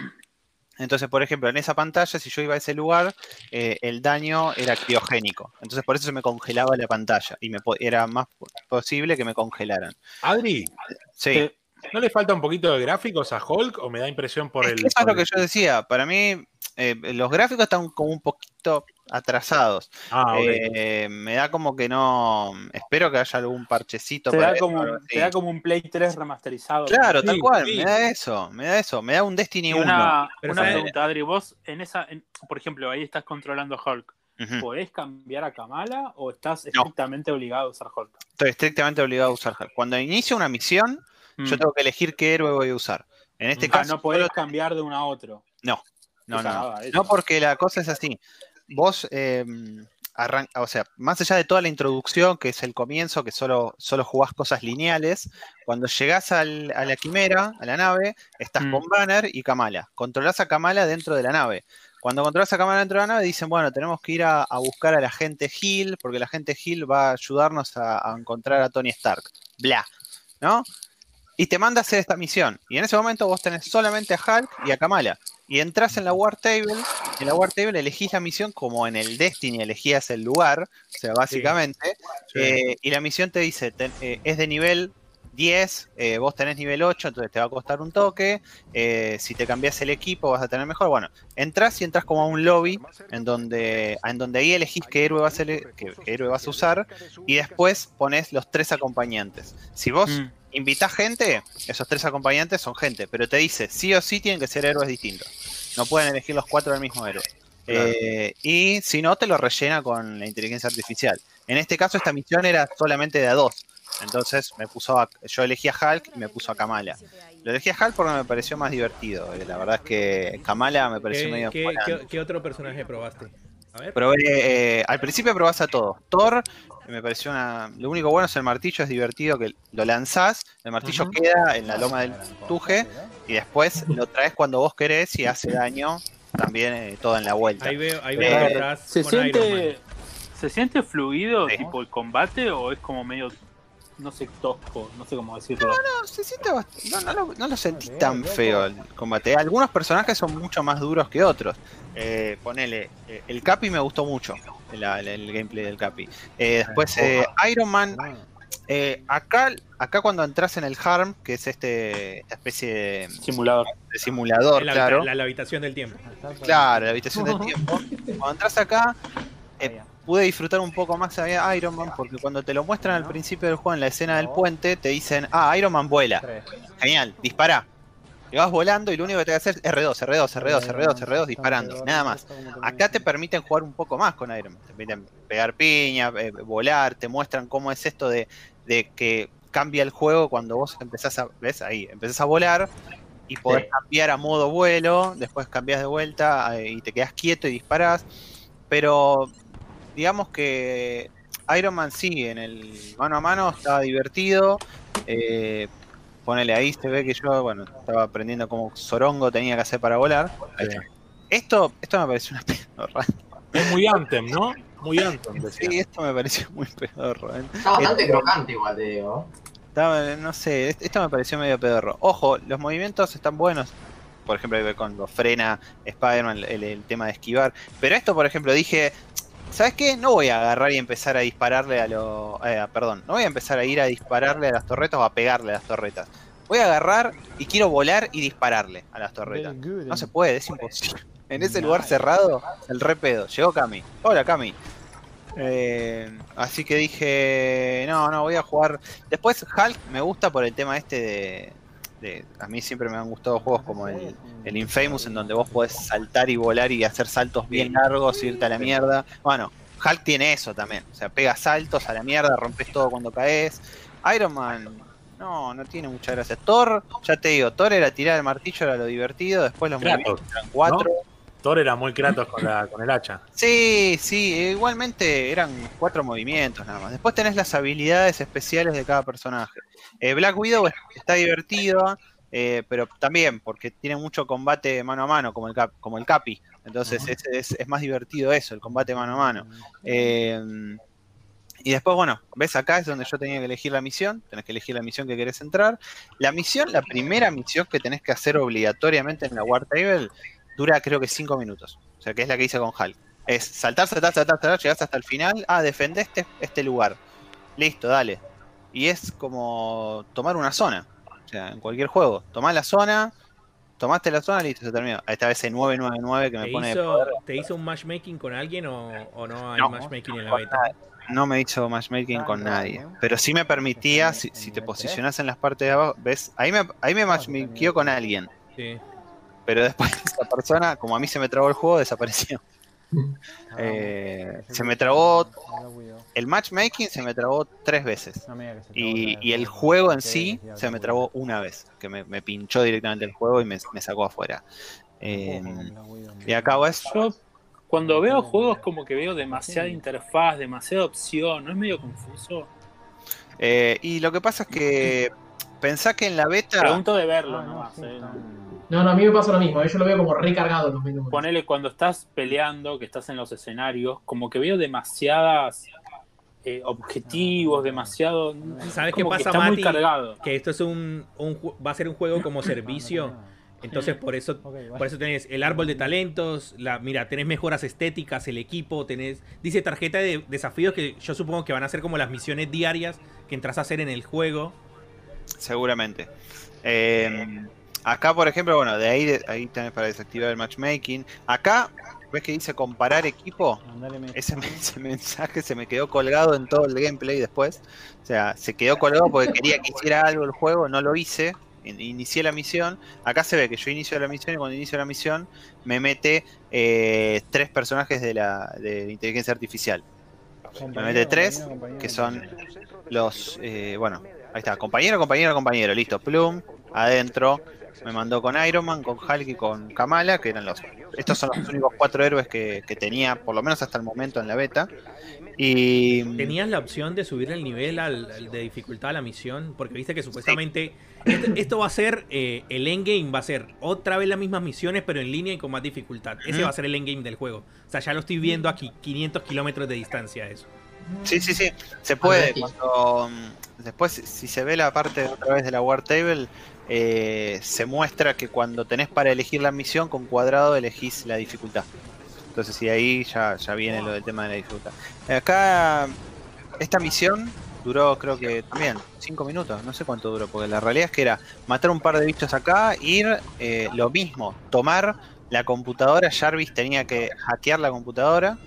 entonces, por ejemplo, en esa pantalla, si yo iba a ese lugar, eh, el daño era criogénico. Entonces, por eso se me congelaba la pantalla y me era más posible que me congelaran. Adri, sí. ¿no le falta un poquito de gráficos a Hulk o me da impresión por el. Eso es lo que yo decía. Para mí, eh, los gráficos están como un poquito atrasados. Ah, eh, me da como que no. Espero que haya algún parchecito. Te, da, como, da como un Play 3 remasterizado. Claro, tal cual. Me da eso. Me da eso. Me da un Destiny 1. Una, pregunta, Adri. Vos, en esa. por ejemplo, ahí estás controlando Hulk. ¿Podés cambiar a Kamala o estás estrictamente obligado a usar Hulk? Estoy estrictamente obligado a usar Hulk. Cuando inicio una misión, yo mm. tengo que elegir qué héroe voy a usar. En este ah, caso. No podés cambiar de uno a otro. No, no, no. No, porque la cosa es así vos, em, o sea, más allá de toda la introducción, que es el comienzo, que solo, solo jugás cosas lineales, cuando llegás a la quimera, a la nave, estás con mm. Banner y Kamala. Controlás a Kamala dentro de la nave. Cuando controlas a Kamala dentro de la nave, dicen, bueno, tenemos que ir a, buscar a la gente Hill, porque la gente Hill va a ayudarnos a, a encontrar a Tony Stark. Bla, ¿no? Y te manda a hacer esta misión. Y en ese momento vos tenés solamente a Hulk y a Kamala y entras en la War Table. En la War Table elegís la misión como en el Destiny elegías el lugar, o sea, básicamente. Eh, y la misión te dice, eh, es de nivel 10, eh, vos tenés nivel 8, entonces te va a costar un toque. si te cambias el equipo vas a tener mejor. Bueno, entras y entras como a un lobby en donde, en donde ahí elegís qué héroe, vas a, qué, héroe vas a usar y después pones los tres acompañantes. Si vos... Mm invitas gente, esos tres acompañantes son gente, pero te dice, sí o sí tienen que ser héroes distintos. No pueden elegir los cuatro del mismo héroe. Eh, y si no, te lo rellena con la inteligencia artificial. En este caso, esta misión era solamente de a dos. Entonces me puso a, yo elegí a Hulk y me puso a Kamala. Lo elegí a Hulk porque me pareció más divertido. Eh, la verdad es que Kamala me pareció medio. ¿qué, otro personaje probaste? Probé, eh, al principio probás a todos. Thor me pareció una. Lo único bueno es el martillo, es divertido que lo lanzás, el martillo queda en la loma del tuje y después lo traes cuando vos querés y hace daño también eh, todo en la vuelta. Ahí veo, ahí veo eh, ¿Se, siente, ¿Se siente fluido tipo el combate o es como medio no sé, tosco, no sé cómo decirlo. No, no, se siente no, no, no, lo sentí tan feo el combate. Algunos personajes son mucho más duros que otros. Eh, ponele, eh, el Capi me gustó mucho, el, gameplay del Capi. Eh, después, eh, Iron Man, acá, acá cuando entras en el Harm, que es este esta especie de simulador, de simulador claro. La, la, habitación del tiempo. Claro, la habitación del tiempo. Cuando entras acá, pude disfrutar un poco más a Iron Man porque cuando te lo muestran al principio del juego en la escena del puente te dicen, ah, Iron Man vuela. Genial, dispara. Y vas volando y lo único que te que hacer es R2, R2, R2, R2, R2 disparando, nada más. Acá te permiten jugar un poco más con Iron Man. Te permiten pegar piña, eh, volar, te muestran cómo es esto de, que cambia el juego cuando vos empezás a, ¿ves? Ahí, empezás a volar y podés cambiar a modo vuelo, después cambias de vuelta eh, y te quedas quieto y disparás. Pero digamos que Iron Man sí, en el mano a mano estaba divertido. Eh, ponele ahí, se ve que yo, bueno, estaba aprendiendo cómo Sorongo tenía que hacer para volar. Esto, esto me pareció una pedorra. Es muy Anthem, ¿no? Muy Anthem. Sí, esto me pareció muy pedorro. ¿eh? Está bastante crocante igual, te digo. no sé, esto me pareció medio pedorro. Ojo, los movimientos están buenos. Por ejemplo, cuando frena Spider-Man el, tema de esquivar. Pero esto, por ejemplo, dije, ¿Sabes qué? No voy a agarrar y empezar a dispararle a los. Eh, perdón, no voy a empezar a ir a dispararle a las torretas o a pegarle a las torretas. Voy a agarrar y quiero volar y dispararle a las torretas. No se puede, es imposible. En ese lugar cerrado, el re pedo. Llegó Cami. Hola, Cami. Eh, así que dije, no, no, voy a jugar. Después Hulk me gusta por el tema este de, a mí siempre me han gustado juegos como el, el, Infamous, en donde vos podés saltar y volar y hacer saltos bien largos, irte a la mierda. Bueno, Hulk tiene eso también. O sea, pega saltos a la mierda, rompes todo cuando caes. Iron Man, no, no tiene mucha gracia. Thor, ya te digo, Thor era tirar el martillo, era lo divertido. Después los movimientos eran cuatro. Thor era muy Kratos con, la, con el hacha. Sí, sí, igualmente eran cuatro movimientos nada más. Después tenés las habilidades especiales de cada personaje. Eh, Black Widow está divertido, eh, pero también porque tiene mucho combate mano a mano, como el, como el Capi. Entonces es, más divertido eso, el combate mano a mano. Eh, y después, bueno, ves acá es donde yo tenía que elegir la misión. Tenés que elegir la misión que querés entrar. La misión, la primera misión que tenés que hacer obligatoriamente en la War Table dura creo que 5 minutos. O sea, que es la que hice con Hulk. Es saltar, saltar, saltar, saltar, llegás hasta el final. Ah, defendé este, este lugar. Listo, dale. Y es como tomar una zona. O sea, en cualquier juego. Tomás la zona, tomaste la zona, listo, se terminó. Esta vez 999 que me pone. Hizo, ¿Te hizo un matchmaking con alguien o, no hay matchmaking en la beta? No me hizo matchmaking con nadie. Pero sí me permitía, si, te posicionas en las partes de abajo, ¿ves? Ahí me, ahí me matchmakeó con alguien. Sí. Pero después esa persona, como a mí se me trabó el juego, desapareció. Eh, se me trabó el matchmaking se me trabó tres veces. Y, el juego en sí se me trabó una vez que me, pinchó directamente el juego y me, sacó afuera. Eh, y acabo eso. Cuando veo juegos como que veo demasiada interfaz demasiada opción no es medio confuso eh, y lo que pasa es que pensá que en la beta pregunto de verlo ah, no, no, no, a mí me pasa lo mismo, eh, yo lo veo como recargado los menús. Ponele cuando estás peleando, que estás en los escenarios, como que veo demasiadas eh, objetivos, demasiado. ¿Sabes qué pasa, que está muy cargado. Que esto es un, va a ser un juego como servicio. Entonces por eso, por eso tenés el árbol de talentos, la, mira, tenés mejoras estéticas, el equipo, tenés, dice tarjeta de desafíos que yo supongo que van a ser como las misiones diarias que entras a hacer en el juego. Seguramente. Eh, Acá, por ejemplo, bueno, de ahí, ahí tenés para desactivar el matchmaking. Acá, ¿ves que dice comparar equipo? Ese, mensaje se me quedó colgado en todo el gameplay después. O sea, se quedó colgado porque quería que hiciera algo el juego, no lo hice. Inicié la misión. Acá se ve que yo inicio la misión y cuando inicio la misión me mete eh, tres personajes de la, de inteligencia artificial. Me mete tres, que son los, eh, bueno, ahí está, compañero, compañero, compañero, listo, Plum, adentro, Me mandó con Iron Man, con Hulk y con Kamala, que eran los. Estos son los únicos cuatro héroes que, tenía, por lo menos hasta el momento en la beta. Y. ¿Tenías la opción de subir el nivel al, de dificultad a la misión? Porque viste que supuestamente esto, va a ser eh, el endgame, va a ser otra vez las mismas misiones, pero en línea y con más dificultad. Ese va a ser el endgame del juego. O sea, ya lo estoy viendo aquí, 500 kilómetros de distancia eso. Sí, sí, sí, se puede. Cuando, mm, después, si se ve la parte otra vez de la War Table, eh, se muestra que cuando tenés para elegir la misión, con cuadrado elegís la dificultad. Entonces, y ahí ya, ya viene lo del tema de la dificultad. Acá, esta misión duró creo que también 5 minutos, no sé cuánto duró, porque la realidad es que era matar un par de bichos acá, ir, eh, lo mismo, tomar la computadora, Jarvis tenía que hackear la computadora,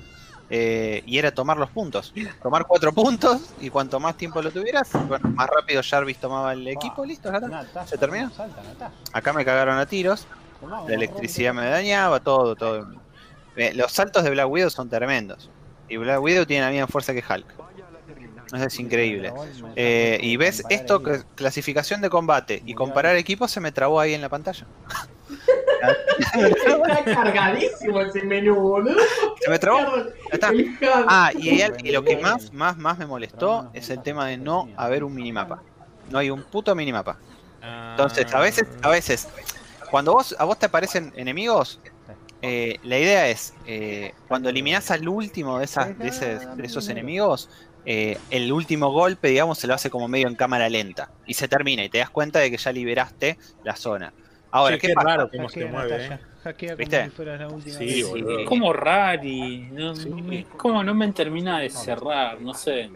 eh, y era tomar los puntos. Tomar cuatro puntos y cuanto más tiempo lo tuvieras, bueno, más rápido Jarvis tomaba el equipo, listo, ¿Se terminó? Acá me cagaron a tiros, la electricidad me dañaba, todo, todo. Eh, los saltos de Black Widow son tremendos. Y Black Widow tiene la misma fuerza que Hulk. Eso es increíble. Eh, y ves esto, clasificación de combate y comparar equipos, se me trabó ahí en la pantalla. Está cargadísimo ese menú, boludo. Se me trabó. Ah, y, lo que más, más, más me molestó es el tema de no haber un minimapa. No hay un puto minimapa. Entonces, a veces, a veces, cuando vos, a vos te aparecen enemigos, eh, la idea es, eh, cuando eliminás al último de, esas, de, esos enemigos, eh, el último golpe, digamos, se lo hace como medio en cámara lenta. Y se termina y te das cuenta de que ya liberaste la zona. Ahora, ¿qué, raro cómo se mueve. ¿eh? ¿Viste? Como sí, Es como rari. No, como no me termina de cerrar, no sé.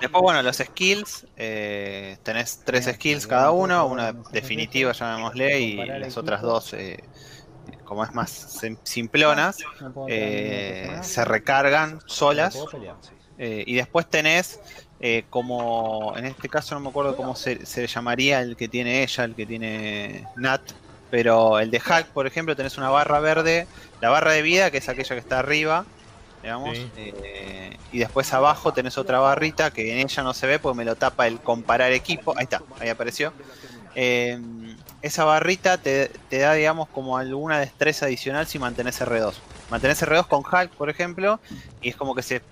Después, bueno, los skills. Eh, tenés tres skills cada uno. Una definitiva, llamémosle, y las otras dos, eh, como es más simplonas, eh, se recargan solas. y después tenés eh, como en este caso no me acuerdo cómo se, llamaría el que tiene ella, el que tiene Nat, pero el de Hulk, por ejemplo, tenés una barra verde, la barra de vida, que es aquella que está arriba, digamos, eh, y después abajo tenés otra barrita que en ella no se ve porque me lo tapa el comparar equipo, ahí está, ahí apareció. Eh, esa barrita te, te, da, digamos, como alguna destreza adicional si mantenés R2. Mantenés R2 con Hulk, por ejemplo, y es como que se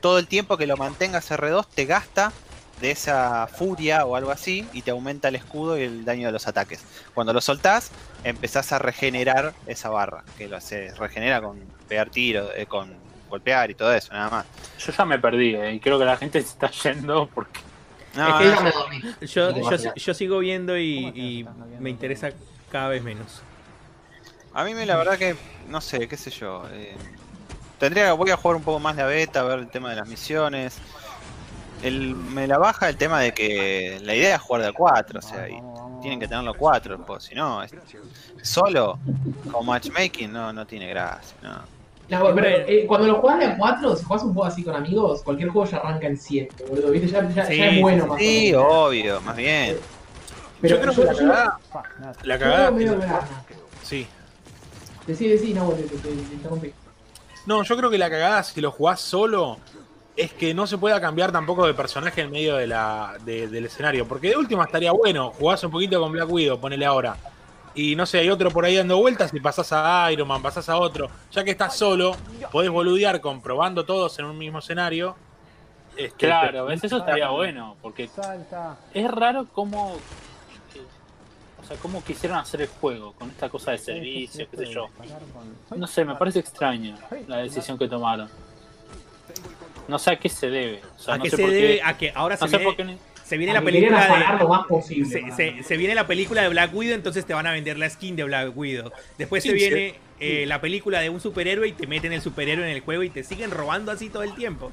todo el tiempo que lo mantengas R2 te gasta de esa furia o algo así y te aumenta el escudo y el daño de los ataques. Cuando lo soltás, empezás a regenerar esa barra, que lo hace, regenera con pegar tiro, eh, con golpear y todo eso, nada más. Yo ya me perdí eh, y creo que la gente se está yendo porque... yo, sigo viendo y, me interesa cada vez menos. A mí me la verdad que, no sé, qué sé yo. Eh, Tendría, voy a jugar un poco más la beta, a ver el tema de las misiones. El, me la baja el tema de que la idea es jugar de a 4, o sea, y tienen que tenerlo 4, pues si no, solo con matchmaking no, no tiene gracia. No. Eh, cuando lo juegas de a 4, si juegas un juego así con amigos, cualquier juego ya arranca en 7, boludo, ¿viste? Ya, ya, es bueno más Sí, obvio, más bien. Pero yo creo que la cagada. La cagada. Sí. Decí, decí, no, te, te, te interrumpí. No, yo creo que la cagada si lo jugás solo es que no se pueda cambiar tampoco de personaje en medio de la, del escenario. Porque de última estaría bueno, jugás un poquito con Black Widow, ponele ahora. Y no sé, hay otro por ahí dando vueltas y pasás a Iron Man, pasás a otro. Ya que estás solo, podés boludear comprobando todos en un mismo escenario. Este, claro, eso estaría bueno, porque es raro cómo sea, cómo quisieron hacer el juego con esta cosa de servicio, qué sé yo. No sé, me parece extraña la decisión que tomaron. No sé a qué se debe. ¿A qué se debe? A que ahora se, viene, se viene la película de. Lo más posible, se, viene la película de Black Widow, entonces te van a vender la skin de Black Widow. Después se viene eh, la película de un superhéroe y te meten el superhéroe en el juego y te siguen robando así todo el tiempo.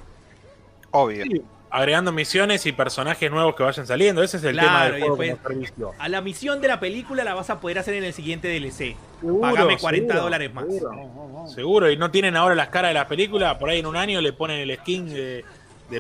Obvio agregando misiones y personajes nuevos que vayan saliendo. Ese es el tema del juego A la misión de la película la vas a poder hacer en el siguiente DLC. Pagame 40 dólares más. Seguro. y no tienen ahora las caras de la película. Por ahí en un año le ponen el skin de,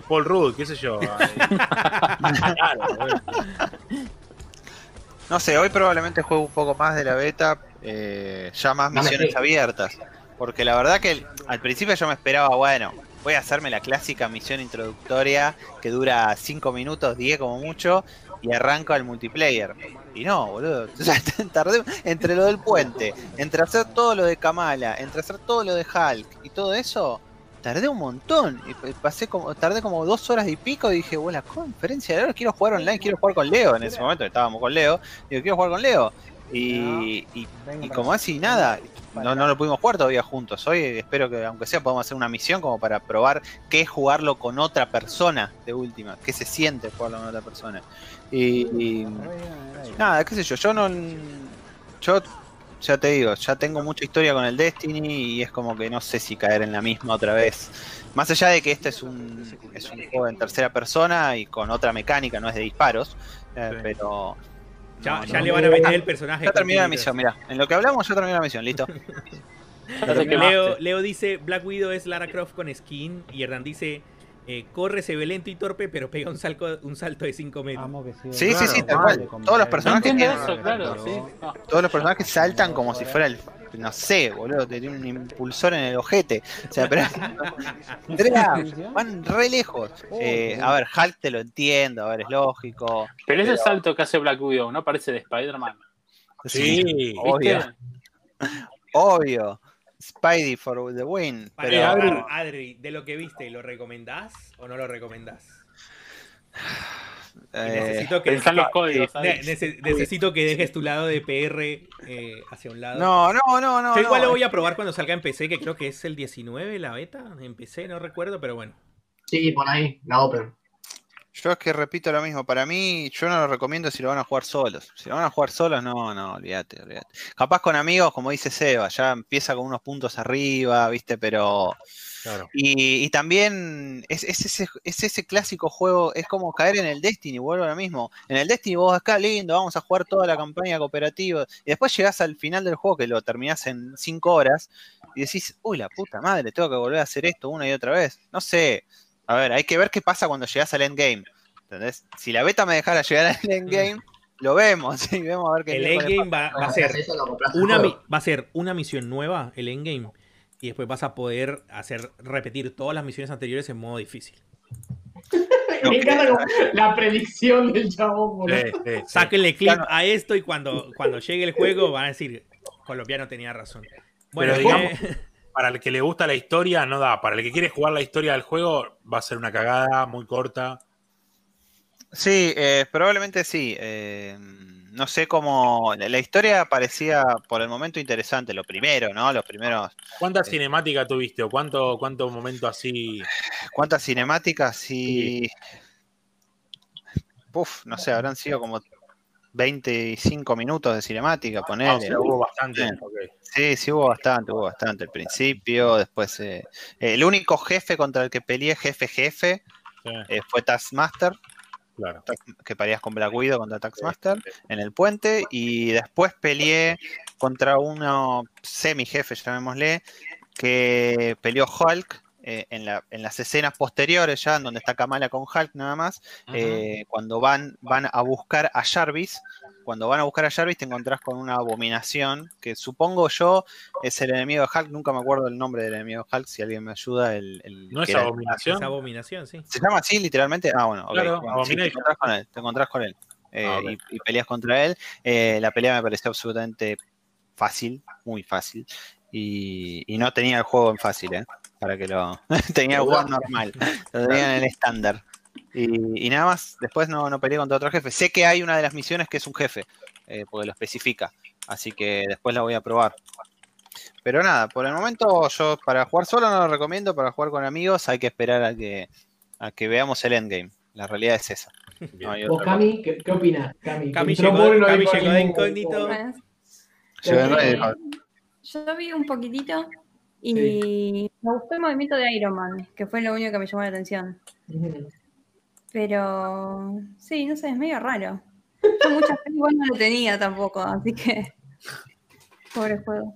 Paul Rudd, qué sé yo. no sé, hoy probablemente juego un poco más de la beta. Eh, ya más misiones abiertas. Porque la verdad que al principio yo me esperaba, bueno, voy a hacerme la clásica misión introductoria que dura 5 minutos, 10 como mucho, y arranco al multiplayer. Y no, boludo. tardé entre lo del puente, entre hacer todo lo de Kamala, entre hacer todo lo de Hulk y todo eso, tardé un montón. Y pasé como, tardé como dos horas y pico y dije, bueno, la conferencia de ahora quiero jugar online, quiero jugar con Leo. En ese momento estábamos con Leo. Digo, quiero jugar con Leo. Y, y, como así, nada, no, no lo pudimos jugar todavía juntos. Hoy espero que, aunque sea, podamos hacer una misión como para probar qué es jugarlo con otra persona de última, qué se siente jugarlo con otra persona. Y, nada, qué sé yo, yo no. Yo ya te digo, ya tengo mucha historia con el Destiny y es como que no sé si caer en la misma otra vez. Más allá de que este es un, es un juego en tercera persona y con otra mecánica, no es de disparos, eh, pero ya, le van a meter el personaje. Ya terminé la misión, mira. En lo que hablamos, ya terminé la misión, listo. Leo, Leo dice: Black Widow es Lara Croft con skin. Y Hernán dice: eh, corre, se ve lento y torpe, pero pega un salto, un salto de 5 metros. Sí, sí, sí, tal cual. Todos los personajes. Todos los personajes saltan como si fuera el no sé, boludo, tiene un impulsor en el ojete. O sea, pero. van re lejos. Eh, a ver, Hulk te lo entiendo, a ver, es lógico. Pero, ese salto que hace Black Widow, ¿no? Parece de Spider-Man. Sí, obvio. Obvio. Spidey for the win. Pero... Adri, de lo que viste, ¿lo recomendás o no lo recomendás? necesito que, necesito que dejes tu lado de PR eh, hacia un lado. No, no, no, no. Yo igual lo voy a probar cuando salga en PC, que creo que es el 19 la beta. En PC, no recuerdo, pero bueno. Sí, por ahí, la Open. Yo es que repito lo mismo, para mí yo no lo recomiendo si lo van a jugar solos. Si lo van a jugar solos, no, no, olvídate, olvídate. Capaz con amigos, como dice Seba, ya empieza con unos puntos arriba, viste, pero y, también es, ese, es, ese, clásico juego, es como caer en el Destiny, vuelvo ahora mismo. En el Destiny vos acá, lindo, vamos a jugar toda la campaña cooperativa. Y después llegás al final del juego que lo terminás en 5 horas y decís, uy, la puta madre, tengo que volver a hacer esto una y otra vez. No sé. A ver, hay que ver qué pasa cuando llegás al endgame. ¿Entendés? Si la beta me dejara llegar al endgame, lo vemos. Y vemos a ver qué el endgame va, va, a ser una, va a ser una misión nueva, el endgame y después vas a poder hacer repetir todas las misiones anteriores en modo difícil. Me encanta la predicción del chabón. Sáquenle clip a esto y cuando, cuando llegue el juego van a decir, colombiano tenía razón. Bueno, digamos, para el que le gusta la historia no da, para el que quiere jugar la historia del juego va a ser una cagada muy corta. Sí, eh, probablemente sí. Eh, no sé cómo. La, historia parecía por el momento interesante, lo primero, ¿no? Los primeros. ¿Cuántas eh, cinemáticas tuviste o cuánto, cuánto momento así? ¿Cuántas cinemáticas? Sí. Uf, no sé, habrán sido como 25 minutos de cinemática, poner. Ah, hubo bastante. Sí, sí, hubo bastante, hubo bastante. Al principio, después. Eh, el único jefe contra el que peleé, jefe jefe, eh, fue Taskmaster. Claro. Que parías con Black Widow contra Taxmaster en el puente. Y después peleé contra uno semi-jefe, llamémosle, que peleó Hulk eh, en, las escenas posteriores, ya en donde está Kamala con Hulk nada más, eh, cuando van, van a buscar a Jarvis, cuando van a buscar a Jarvis te encontrás con una abominación, que supongo yo es el enemigo de Hulk, nunca me acuerdo el nombre del enemigo de Hulk, si alguien me ayuda. El, ¿No es abominación? Es abominación, sí. ¿Se llama así literalmente? Ah, bueno, te encontrás con él, te encontrás con él. Eh, ah, y, peleas contra él. la pelea me pareció absolutamente fácil, muy fácil. Y, y, no tenía el juego en fácil, ¿eh? para que lo. tenía el juego normal, lo tenía en el estándar. Y, nada más, después no, no peleé contra otro jefe. Sé que hay una de las misiones que es un jefe, eh, porque lo especifica. Así que después la voy a probar. Pero nada, por el momento yo para jugar solo no lo recomiendo, para jugar con amigos hay que esperar a que, a que veamos el endgame. La realidad es esa. ¿Vos, Cami, qué, qué opinas? Cami, Cami llegó, de incógnito. Yo vi un poquitito y me gustó el movimiento de Iron Man, que fue lo único que me llamó la atención. Pero sí, no sé, es medio raro. Yo muchas fe igual no lo tenía tampoco, así que. Pobre juego.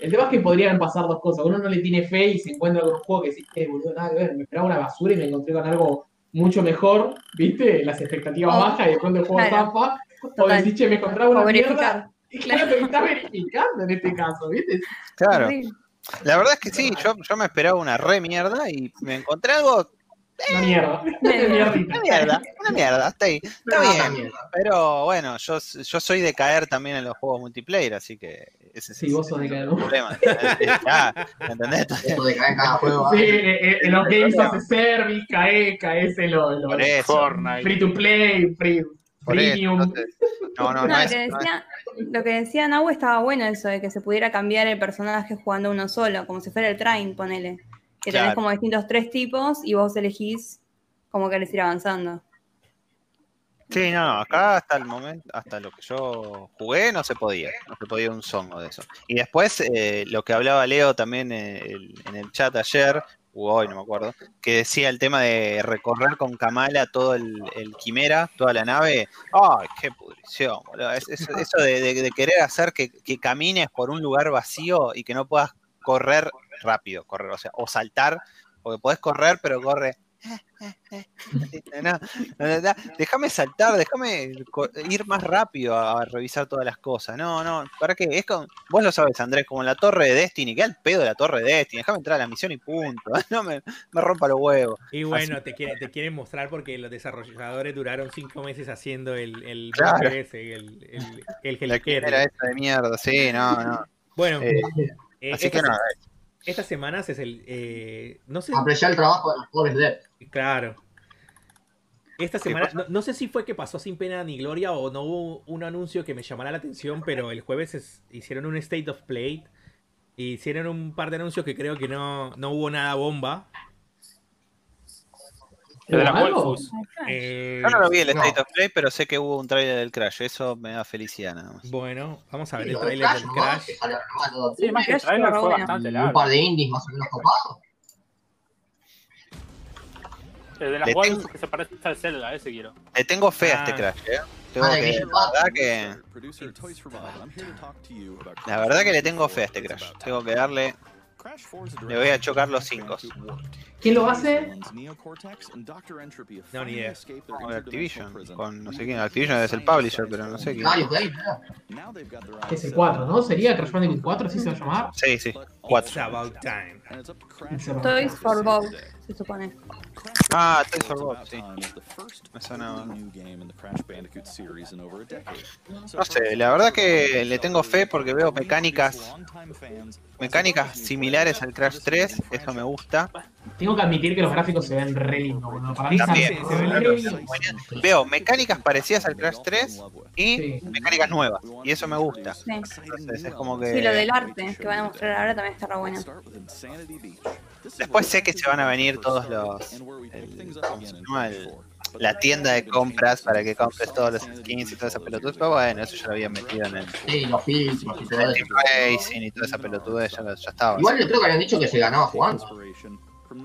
El tema es que podrían pasar dos cosas. Uno no le tiene fe y se encuentra con un juego que dice, eh, boludo, nada que ver, me esperaba una basura y me encontré con algo mucho mejor, ¿viste? Las expectativas oh, bajas y después el juego claro. O decís, che, me encontraba una mierda. Y claro, que está verificando en este caso, ¿viste? Claro. La verdad es que sí, yo, yo me esperaba una re mierda y me encontré algo Una mierda. Una mierda, una mierda, está ahí. Está bien. Pero bueno, yo, yo soy de caer también en los juegos multiplayer, así que ese Sí, vos sos de caer. el problema. Ya, ¿Entendés? Eso de caer en cada juego. Sí, eh, eh, en los games a service, cae, caes en los Por eso. Fortnite. free to play, free, eso, premium. entonces, no, no, No, no lo, es. que no es- decía, lo que decía Nahue estaba bueno eso, de que se pudiera cambiar el personaje jugando uno solo, como si fuera el train, ponele. Que tenés como distintos tres tipos y vos elegís cómo querés ir avanzando. Sí, no, no, acá hasta el momento, hasta lo que yo jugué, no se podía, no se podía un songo de eso. Y después, eh, lo que hablaba Leo también eh, el- en el chat ayer, o hoy, no me acuerdo, que decía el tema de recorrer con Kamala todo el, el Quimera, toda la nave. ¡Ay, qué pudrición! boludo! Es- es- eso de, de- de querer hacer que, que camines por un lugar vacío y que no puedas correr rápido, correr, o sea, o saltar, porque podés correr, pero corre. No, no, no, no, déjame saltar, déjame ir más rápido a, a revisar todas las cosas. No, no, ¿para qué? Es con, vos lo sabes, Andrés, como en la torre de Destiny, que al pedo de la torre de Destiny, déjame entrar a la misión y punto. No me, me rompa los huevos. Y bueno, te, quiere- te quieren mostrar porque los desarrolladores duraron cinco meses haciendo el, el Claro. ese, el, el, el La esa de mierda, sí, no, no. Bueno, Eh, eh, así que no, estas semanas es el. eh, no sé. Apreciar el trabajo de los pobres de Claro. Esta ¿Qué semana, no, no sé si fue que pasó sin pena ni gloria o no hubo un anuncio que me llamara la atención, pero el jueves es- hicieron un State of Play. Hicieron un par de anuncios que creo que no, no hubo nada bomba. El de la. Wolfus. Eh, yo no lo vi el no. State of Play, pero sé que hubo un trailer del Crash, eso me da felicidad nada más. Bueno, vamos a ver Y el trailer del ¿no? Crash. Sí, más que el trailer fue bastante Un largo. par de indies más o menos copados. El de las Le Wolfus tengo- que se parece al Zelda, ese quiero. Le tengo fe a Ah. este Crash, ¿eh? Tengo Ah, que, la verdad que, la verdad que le tengo fe a este Crash. Tengo que darle, le voy a chocar los cinco. ¿Quién lo hace? No, ni idea. Con Activision, con no sé quién, Activision es el publisher, pero no sé quién. Mario Game, Que es el 4, ¿no? ¿Sería Crash Bandicoot 4? ¿Así se va a llamar? Sí, sí, It's cuatro. about time. Toys for Bob, se supone. Ah, Toys for Bob, sí. Me suena- No sé, la verdad que le tengo fe porque veo mecánicas, mecánicas similares al Crash 3, eso me gusta. Tengo que admitir que los gráficos se ven re lindos. Para mí También, se, se ven claro, re lindos. Veo mecánicas parecidas al Crash 3 y Sí. mecánicas nuevas, y eso me gusta. Sí. Entonces es como que... Sí, lo del arte que van a mostrar ahora también está re bueno. Después sé que se van a venir todos los... el- ¿cómo se llama? El- la tienda de compras para que compres todos los skins y toda esa pelotudez, pero bueno, eso ya lo habían metido en el Sí, los filtros y todo el eso. Racing y toda esa pelotudez, ya, ya estaba. Igual yo creo que habían dicho que se ganaba jugando.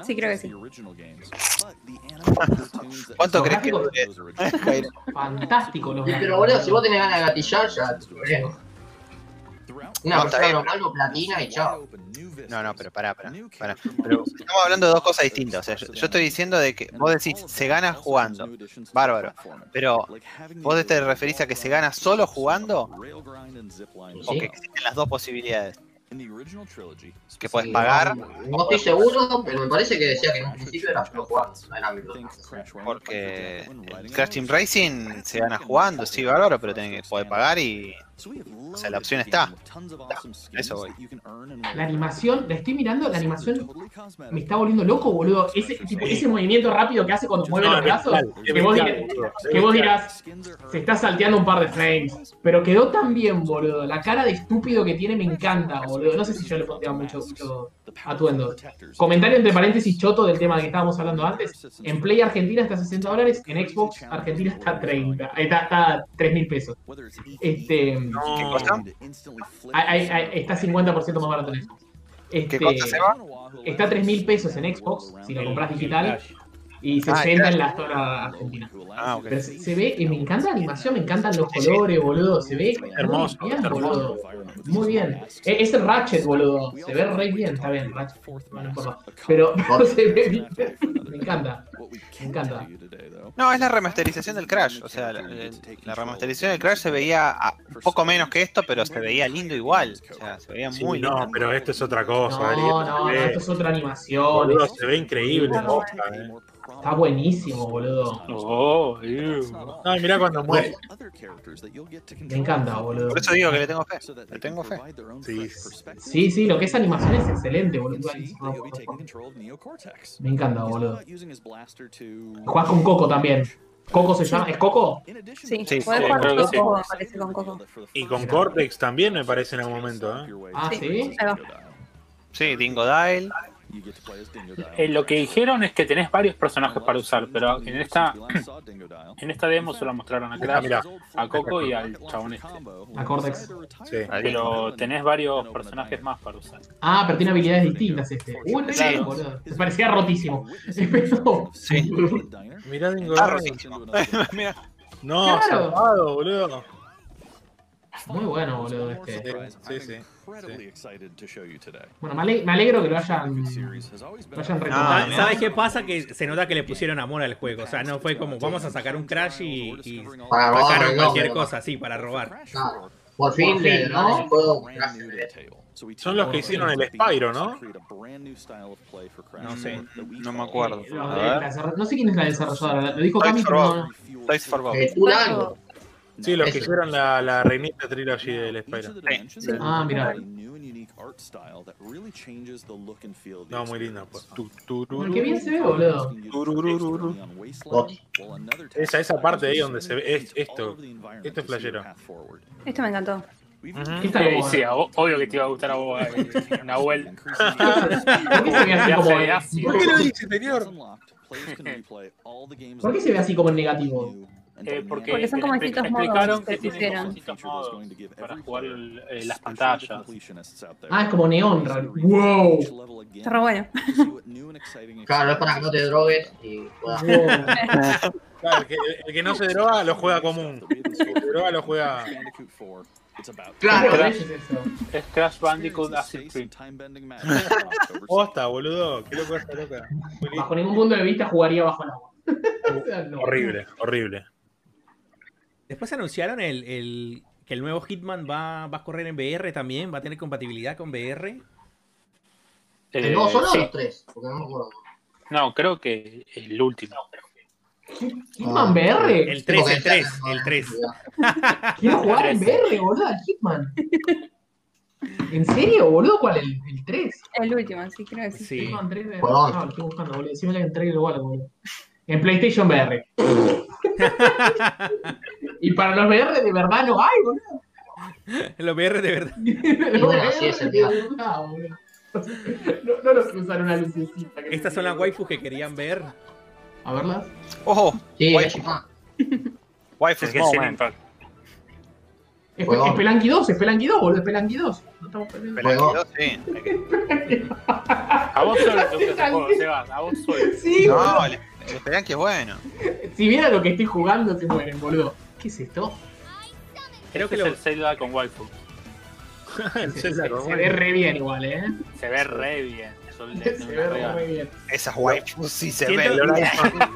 Sí, creo que sí. ¿Cuánto crees que? Fantástico los pero boludo, si vos tenés ganas de gatillar, ya. Una No, persona normal o platina y chao. No, no, pero pará, pará, pará. Pero estamos hablando de dos cosas distintas. O sea, yo, yo estoy diciendo de que vos decís, se gana jugando. Bárbaro. Pero, ¿vos te referís a que se gana solo jugando? O que existen las dos posibilidades. Que puedes pagar, No, estoy seguro, pero me parece que decía que en un principio era. No era micro. porque el Crash Team Racing se gana jugando, sí, bárbaro, pero tenés que poder pagar y. O sea, la opción está. Eso voy. La animación, la estoy mirando, la animación me está volviendo loco, boludo. Ese, tipo, ese movimiento rápido que hace cuando mueve No, los brazos, que vos, dirás, bestial, que vos dirás, se está salteando un par de frames. Pero quedó tan bien, boludo. La cara de estúpido que tiene me encanta, boludo. No sé si yo le pondría mucho, mucho atuendo. Comentario entre paréntesis choto del tema que estábamos hablando antes. En Play Argentina está a 60 dólares, en Xbox Argentina está a 30. eh, Está, está a 3 mil pesos. Este, ¿Qué cosa? hay- hay- está 50% más barato en Xbox. ¿Qué Este, cosa se va? Está a 3 mil pesos en Xbox, si lo compras digital. Y 60 en la zona argentina. Ah, ok. Pero se, se ve, y me encanta la animación, me encantan los colores, boludo. Se ve Hermoso, muy bien, hermoso. boludo. Muy bien. Es, es el Ratchet, boludo. Se ve re bien, está bien, Ratchet. No, no. Pero se ve bien. Me encanta. Me encanta. No, es la remasterización del Crash. O sea, la, remasterización del Crash se veía a- un poco menos que esto, pero se veía lindo igual. O sea, se veía Sí, muy no, lindo. pero esto es otra cosa. No, Ari, no, esto no, se esto es otra animación. boludo, es- se ve increíble. Eh. Está buenísimo, boludo. Oh. No, y mirá cuando muere. Me encanta, boludo. Por eso digo que le tengo fe. Le tengo fe. Sí. Sí, sí, lo que es animación es excelente, boludo. Me encanta, boludo. Jugás con Coco también. ¿Coco se llama? ¿Es Coco? Sí, Sí, podés sí, jugar con sí. Coco, me parece, con Coco. Y con Cortex también me parece en algún momento. ¿eh? Ah, Sí. Sí, Dingo Dial. Eh, lo que dijeron es que tenés varios personajes para usar, pero en esta en esta demo solo mostraron a Ah, Crash, mirá. a Coco y al chabón este. A Cortex. Sí. Pero tenés varios personajes más para usar. Ah, pero tiene habilidades distintas este. Uy, bien, boludo. Me parecía rotísimo. Sí. Mirá Dingo Ah, Darling. Mira. No, Claro. boludo. Muy bueno, boludo, este. Sí, sí. Bueno, me, ale- me alegro que lo hayan, lo hayan retomado. Ah, ¿Sabes ¿Sabes qué pasa? Que se nota que le pusieron amor al juego. O sea, no fue como vamos a sacar un Crash y, y Para robar sacaron el cualquier nombre, cosa, sí, para robar. Claro. Por fin Por fin, ¿no? él. Son los que hicieron el Spyro, ¿no? No sé. No me acuerdo. No sé quién es la desarrolladora. Lo dijo Cami, pero no. Toys for Sí, los que hicieron la, la reinita trilogy del Spyro. Ah, mira. No, muy linda. Pues. Tu, tu, tu, Qué bien se ve, boludo. Esa, esa parte ahí donde se ve es- esto. Esto es flashero. Esto me encantó. ¿Qué está Eh, como- sí, obvio que te iba a gustar a vos, eh, Nahuel. ¿Por qué. ¿Por qué se ve así como en negativo? Eh, porque Porque son como distintos explicaron modos que pusieron. para jugar eh, las pantallas. Ah, es como neón. ¡Wow! Está re bueno. Claro, es para que no te drogues y puedas. wow. Claro, el, que, el que no se droga lo juega común. El que se droga lo juega. Claro, ¿Qué Crash. es eso? Es Crash Bandicoot Acid Trip. Posta, boludo. Qué loco esta loca. Bajo ningún punto de vista jugaría bajo el agua. O sea, no. Horrible, horrible. Después anunciaron el, el- que el nuevo Hitman va, va a correr en VR también, va a tener compatibilidad con VR. Eh, ¿No solo sí. los tres? Porque no me acuerdo. No, creo que el último. ¿Hitman VR? El 3, Porque el 3, no, el 3. Quiero jugar en VR, boludo, al Hitman. ¿En serio, boludo? ¿Cuál? ¿El, el 3? El último, sí, creo que sí. Sí. Hitman 3 de... No, lo estoy buscando, boludo. Decime que en trailer igual, boludo. En PlayStation VR. y para los VR de verdad no hay, boludo. Los VR de verdad. Los bueno, VR es el de día. verdad, boludo. No, no los que usan una lucecita. Estas son las waifus que querían ver. A verlas. Ojo, Sí, Chipán. waifu Es que es moment. Es, es Pelanqui 2, es Pelanqui 2, boludo, es Pelanqui 2. No estamos perdiendo. Pelanquido, sí. A vos solo te gusta ese juego, Sebas. A vos solo. Sí, boludo. No, el, el Pelanqui es bueno. Si viera lo que estoy jugando, se mueren, boludo. ¿Qué es esto? Creo que Este lo, es el Zelda con waifu. Se, se- se ve re bien igual, ¿eh? Se ve re bien. Se ve re, bien. Esas waifus sí se Siento- ven.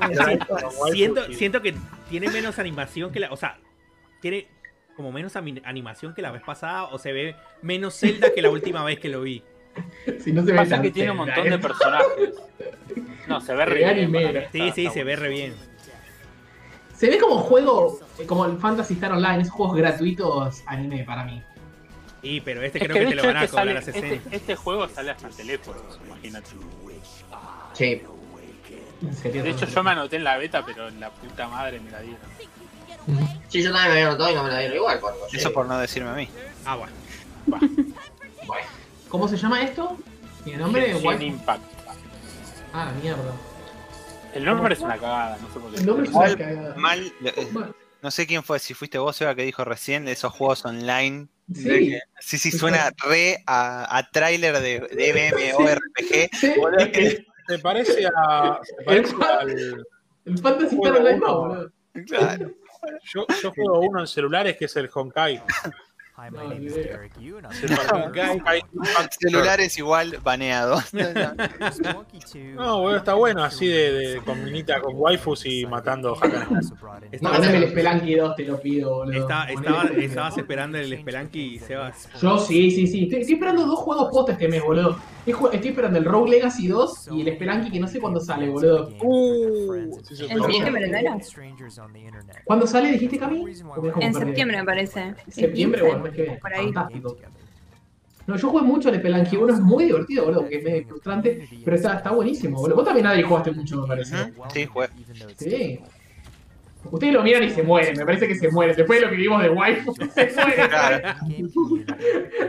siento, siento que tiene menos animación que la. O sea, tiene como menos animación que la vez pasada. O se ve menos Zelda que la última vez que lo vi. Si no se ve Pasa tan que tiene un montón de personajes. No, se ve Se re ve bien. anime. Sí, Está- sí, está se ve re bien. Se ve como juego, eh, como el Fantasy Star Online, esos juegos gratuitos anime para mí. Y pero este Es creo que que, te lo van a cobrar sale, a 60. este, este juego sale hasta en teléfonos, imagínate. Sí. En serio. De hecho yo me anoté en la beta, pero en la puta madre me la dieron. Sí, yo también me había notado y no me la dieron igual. Cuando Eso por no decirme a mí. Ah, bueno. Bueno, ¿Cómo se llama esto? ¿Tiene nombre? Genshin. Impact. Ah, mierda. El nombre es una cagada, no sé por qué. El nombre es una Mal- cagada. Mal, eh, no sé quién fue, si fuiste vos, Seba, que dijo recién de esos juegos online. Sí, Sí, sí, suena re a, a tráiler de, de MMORPG. sí, boludo, es, que- es- Se parece a. Se parece al. El Fantasy Star Online no, boludo. Claro. Yo, yo juego uno en celulares que es el Honkai. Hi, No, my name ni is. Derek Yu, and I'm Es el Honkai Impact Celular es igual baneado. Monkey 2. No, boludo, está bueno, así de, de con minita, con waifus y matando Hakan. Also brought in Está- Mandame el Spelunky 2, te lo pido, boludo. Está- estaba- estabas 2. esperando el Spelunky, Sebas. Yo sí, sí, sí. Estoy, estoy esperando dos juegos post este mes, boludo. Estoy, esperando el Rogue Legacy 2 y el Spelunky que no sé cuándo sale, boludo. Uh, En septiembre, ¿no era? ¿Cuándo sale, dijiste, Cami? En septiembre, me parece. Septiembre, El bueno, es que 15, por ahí. fantástico. No, yo jugué mucho el Spelunky 1, es muy divertido, boludo, que es medio frustrante, pero está, está buenísimo, boludo. Vos también nadie jugaste mucho, me parece. Sí, jugué. Sí. Ustedes lo miran y se mueren, me parece que se mueren. Después de lo que vimos de Waifu, se mueren. Claro.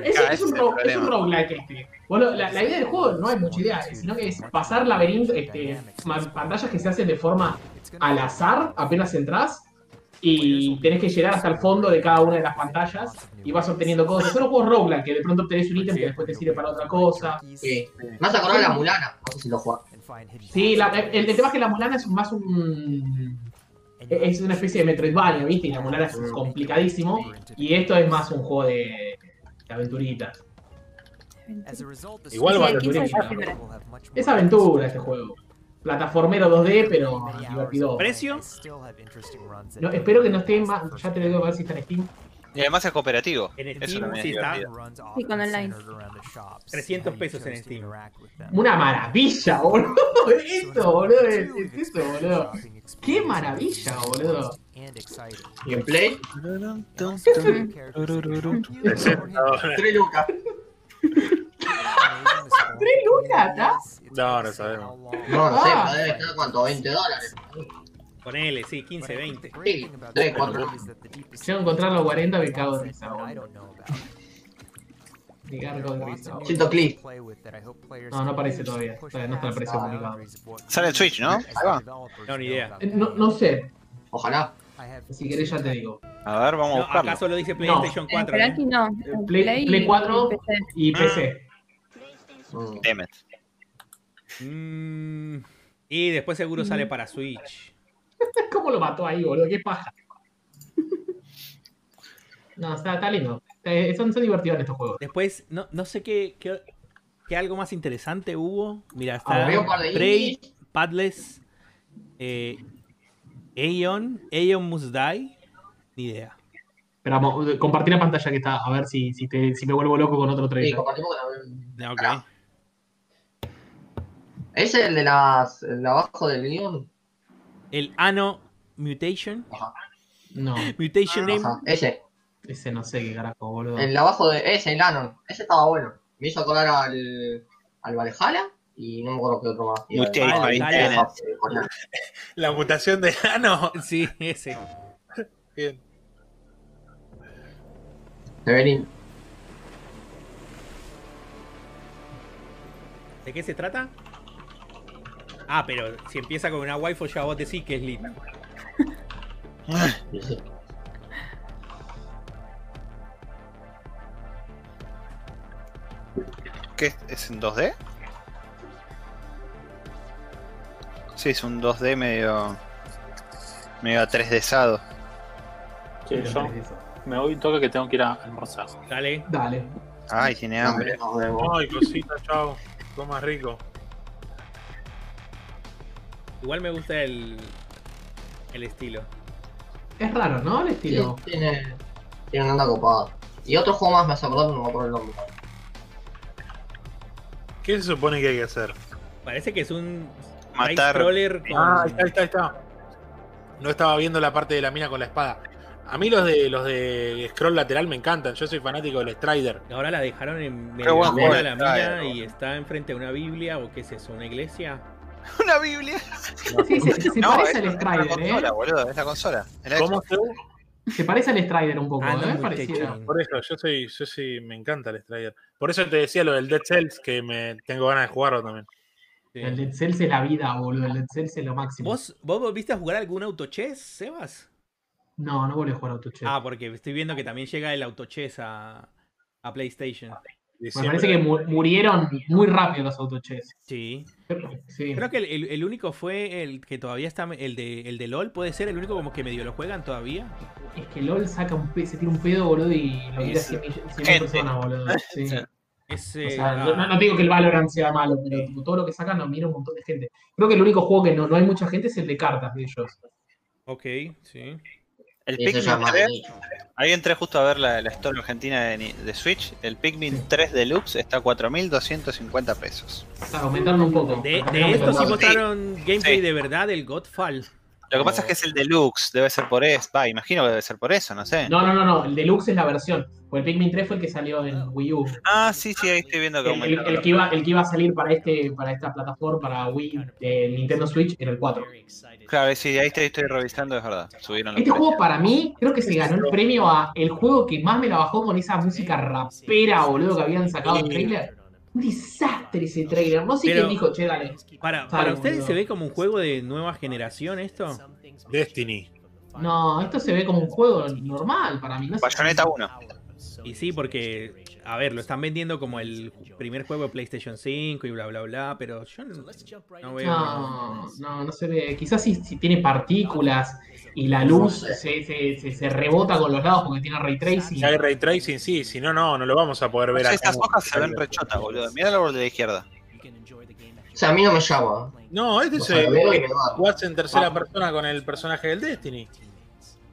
Es, Claro, es un, es es roguelike este. Bueno, la, la idea del juego no hay mucha idea, sino que es pasar laberintos, este, pantallas que se hacen de forma al azar apenas entras y tenés que llegar hasta el fondo de cada una de las pantallas y vas obteniendo cosas. Son los juegos roguelike, que de pronto obtenés un ítem que después te sirve para otra cosa. Sí. Hace acordar de la Mulana. No sé si lo jugaste. Sí, la- el, el tema es que la Mulana es más un... Es una especie de Metroidvania, ¿viste? Y la Mulana es complicadísimo. Y esto es más un juego de, de aventuritas. Igual va a 15 de turismo. septiembre. Es aventura este juego. Plataformero 2D, pero divertido. ¿Precio? No, espero que no esté más. Ya te lo digo a ver si está en Steam. Y además es cooperativo. En el Eso Steam también sí es está. Sí, con online. 300 pesos en Steam. Una maravilla, boludo. Esto, boludo. Es, es eso, boludo. Qué maravilla, boludo. Gameplay. 60 dólares. 3 lucas. ¿Tres lucas, está? No, no sabemos. No, no sé, Ah. debe estar cuánto, 20 dólares. Ponele, sí, 15, 20. Sí, 3, 4. Llego a encontrar los 40 me cago de risa, boludo. Me cago de risa, boludo. Siento clic. No, no aparece todavía. Todavía no está el precio publicado. Sale el Switch, ¿no? Ahí va. No, ni idea. Eh, No, no sé. Ojalá. Si querés ya te digo. A ver, vamos a buscarlo. acá solo dice PlayStation En 4. ¿eh? No. en Play- Play y 4. PC. Y PC. Mm. Damn it. Mm, y después seguro sale para Switch. ¿Cómo lo mató ahí, boludo? Qué paja. No, está, está lindo. Eh, son, son divertidos estos juegos. Después, no, no sé qué, qué, qué algo más interesante hubo. Mira, Ah, está de Prey. Padless, eh, Aeon, Aeon Must Die. Ni idea. Pero vamos, compartir la pantalla que está, a ver si, si, te, si me vuelvo loco con otro Sí, trailer. compartimos con la- No, ok. Pará. ¿Es el de las. el de abajo del guion? El Ano Mutation. No, Mutation Name. Ajá, ese. ese no sé qué carajo, boludo. El abajo de. Ese, el Anon. Ese estaba bueno. Me hizo acordar al. al Valhalla y no me acuerdo qué otro más. Mutation La mutación de Nano. Sí, ese. Bien. Benin. ¿De qué se trata? Ah, pero si empieza con una waifu ya vos decís que es linda. ¿Qué es? ¿Es en 2D? Sí, es un 2D medio. medio 3Dsado. Sí, yo me voy un toque que tengo que ir a almorzar. Dale. Dale. Ay, tiene hambre. Ay, cosita, chao. Todo más rico. Igual me gusta el. el estilo. Es raro, ¿no? El Sí, estilo. tiene. tiene una onda copada. Y otro juego más me hace acordar, no me acuerdo el nombre. ¿Qué se supone que hay que hacer? Parece que es un. Matar- Scroller con. Ah, ahí está, ahí está, ahí está. No estaba viendo la parte de la mina con la espada. A mí los de los de scroll lateral me encantan. Yo soy fanático del Strider. Ahora la dejaron en medio de la mina y está enfrente de una Biblia o qué es eso, una iglesia. Una Biblia. Sí, se, se No, parece es, al es la Strider, ¿eh? consola, boludo. Es la consola. ¿Cómo se Se parece al Strider un poco, Ah, no, ¿eh? Por eso, yo soy, yo soy, me encanta el Strider. Por eso te decía lo del Dead Cells, que me tengo ganas de jugarlo también. Sí. El Dead Cells es la vida, boludo. El Dead Cells es lo máximo. ¿Vos, ¿Vos volviste a jugar algún autochess, Sebas? No, no volví a jugar AutoChess. Ah, porque estoy viendo que también llega el autochess a, a PlayStation. Me parece que murieron muy rápido los autochess. Sí. sí. Creo que el, el, único fue el que todavía está. El de, el de LOL puede ser el único como que medio lo juegan todavía. Es que LOL saca un se tira un pedo, boludo, y lo mira 100 personas, boludo. Sí. o sea, no, digo que el Valorant sea malo, pero todo lo que sacan lo mira un montón de gente. Creo que el único juego que no, no hay mucha gente es el de cartas de ellos. Ok, sí. El Pikmin 3, ahí entré justo a ver la, historia argentina de, Switch. El Pikmin 3 Deluxe está a 4.250 pesos. aumentaron un poco. De, esto sí mostraron gameplay de verdad del Godfall. Lo que pasa es que es el deluxe, debe ser por eso. Va, imagino que debe ser por eso, no sé. No, no, no, no. El deluxe es la versión. Porque el Pikmin 3 fue el que salió en Wii U. Ah, sí, sí, ahí estoy viendo que el, el, el, que iba, el que iba a salir para este para esta plataforma, para Wii, de Nintendo Switch, era el 4. Claro, sí, ahí estoy, estoy revisando, es verdad. Subieron este juego para mí, creo que se ganó el premio a el juego que más me la bajó con esa música rapera, boludo, que habían sacado el trailer. Un desastre ese trailer. No sé quién dijo, che, dale. Para, para ustedes se ve como un juego de nueva generación esto. Destiny. No, esto se ve como un juego normal para mí. No Bayonetta 1. Y sí, porque, a ver, lo están vendiendo como el primer juego de PlayStation 5 y bla, bla, bla, pero yo no, veo. No, no, no se ve. Quizás si, si tiene partículas y la luz se, se, se, rebota con los lados porque tiene ray tracing. Si hay ray tracing, sí, si no, no, no lo vamos a poder ver. O sea, hojas se ven rechota, boludo. Mira la de la izquierda. O sea, a mí no me llama. No, este se jugás en tercera ah. persona con el personaje del Destiny.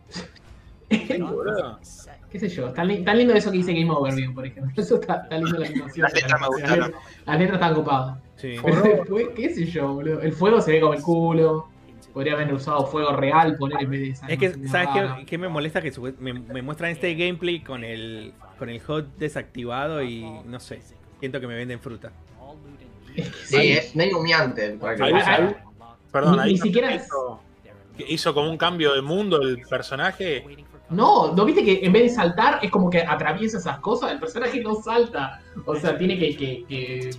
¿Qué sé yo? Tan, lindo eso que dice Game Overview, por ejemplo. Eso está, lindo la animación. Las letras me gustaron. Las letras están ocupadas. Sí. ¿qué sé yo, boludo? El fuego se ve como el culo. Podría haber usado fuego real, poner en vez de esa Es que, ¿sabes qué, qué, me molesta? Que me, me, muestran este gameplay con el, con el HUD desactivado y no sé. Siento que me venden fruta. Sí, es medio humeante. Perdón, ahí ni siquiera hizo, hizo como un cambio de mundo el personaje. No, ¿no viste que en vez de saltar es como que atraviesa esas cosas? El personaje no salta. O sea, tiene que, que,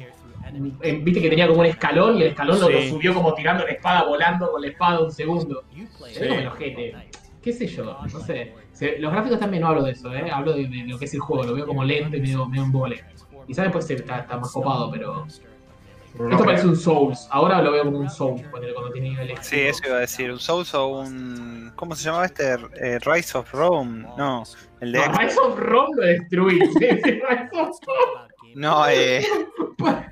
viste que tenía como un escalón y el escalón lo, subió como tirando la espada, volando con la espada un segundo. Se ve como el ojete. ¿Qué sé yo? No sé. los gráficos también no hablo de eso, ¿eh? Hablo de, lo que es el juego. Lo veo como lento y medio, medio un vole. Quizás después está, está más copado, pero esto parece un Souls. Ahora lo veo como un Souls cuando tiene niveles. Sí, eso iba a decir. Un Souls o un. ¿Cómo se llamaba este? Eh, Rise of Rome. No, el de. Rise of Rome lo destruí. no, eh.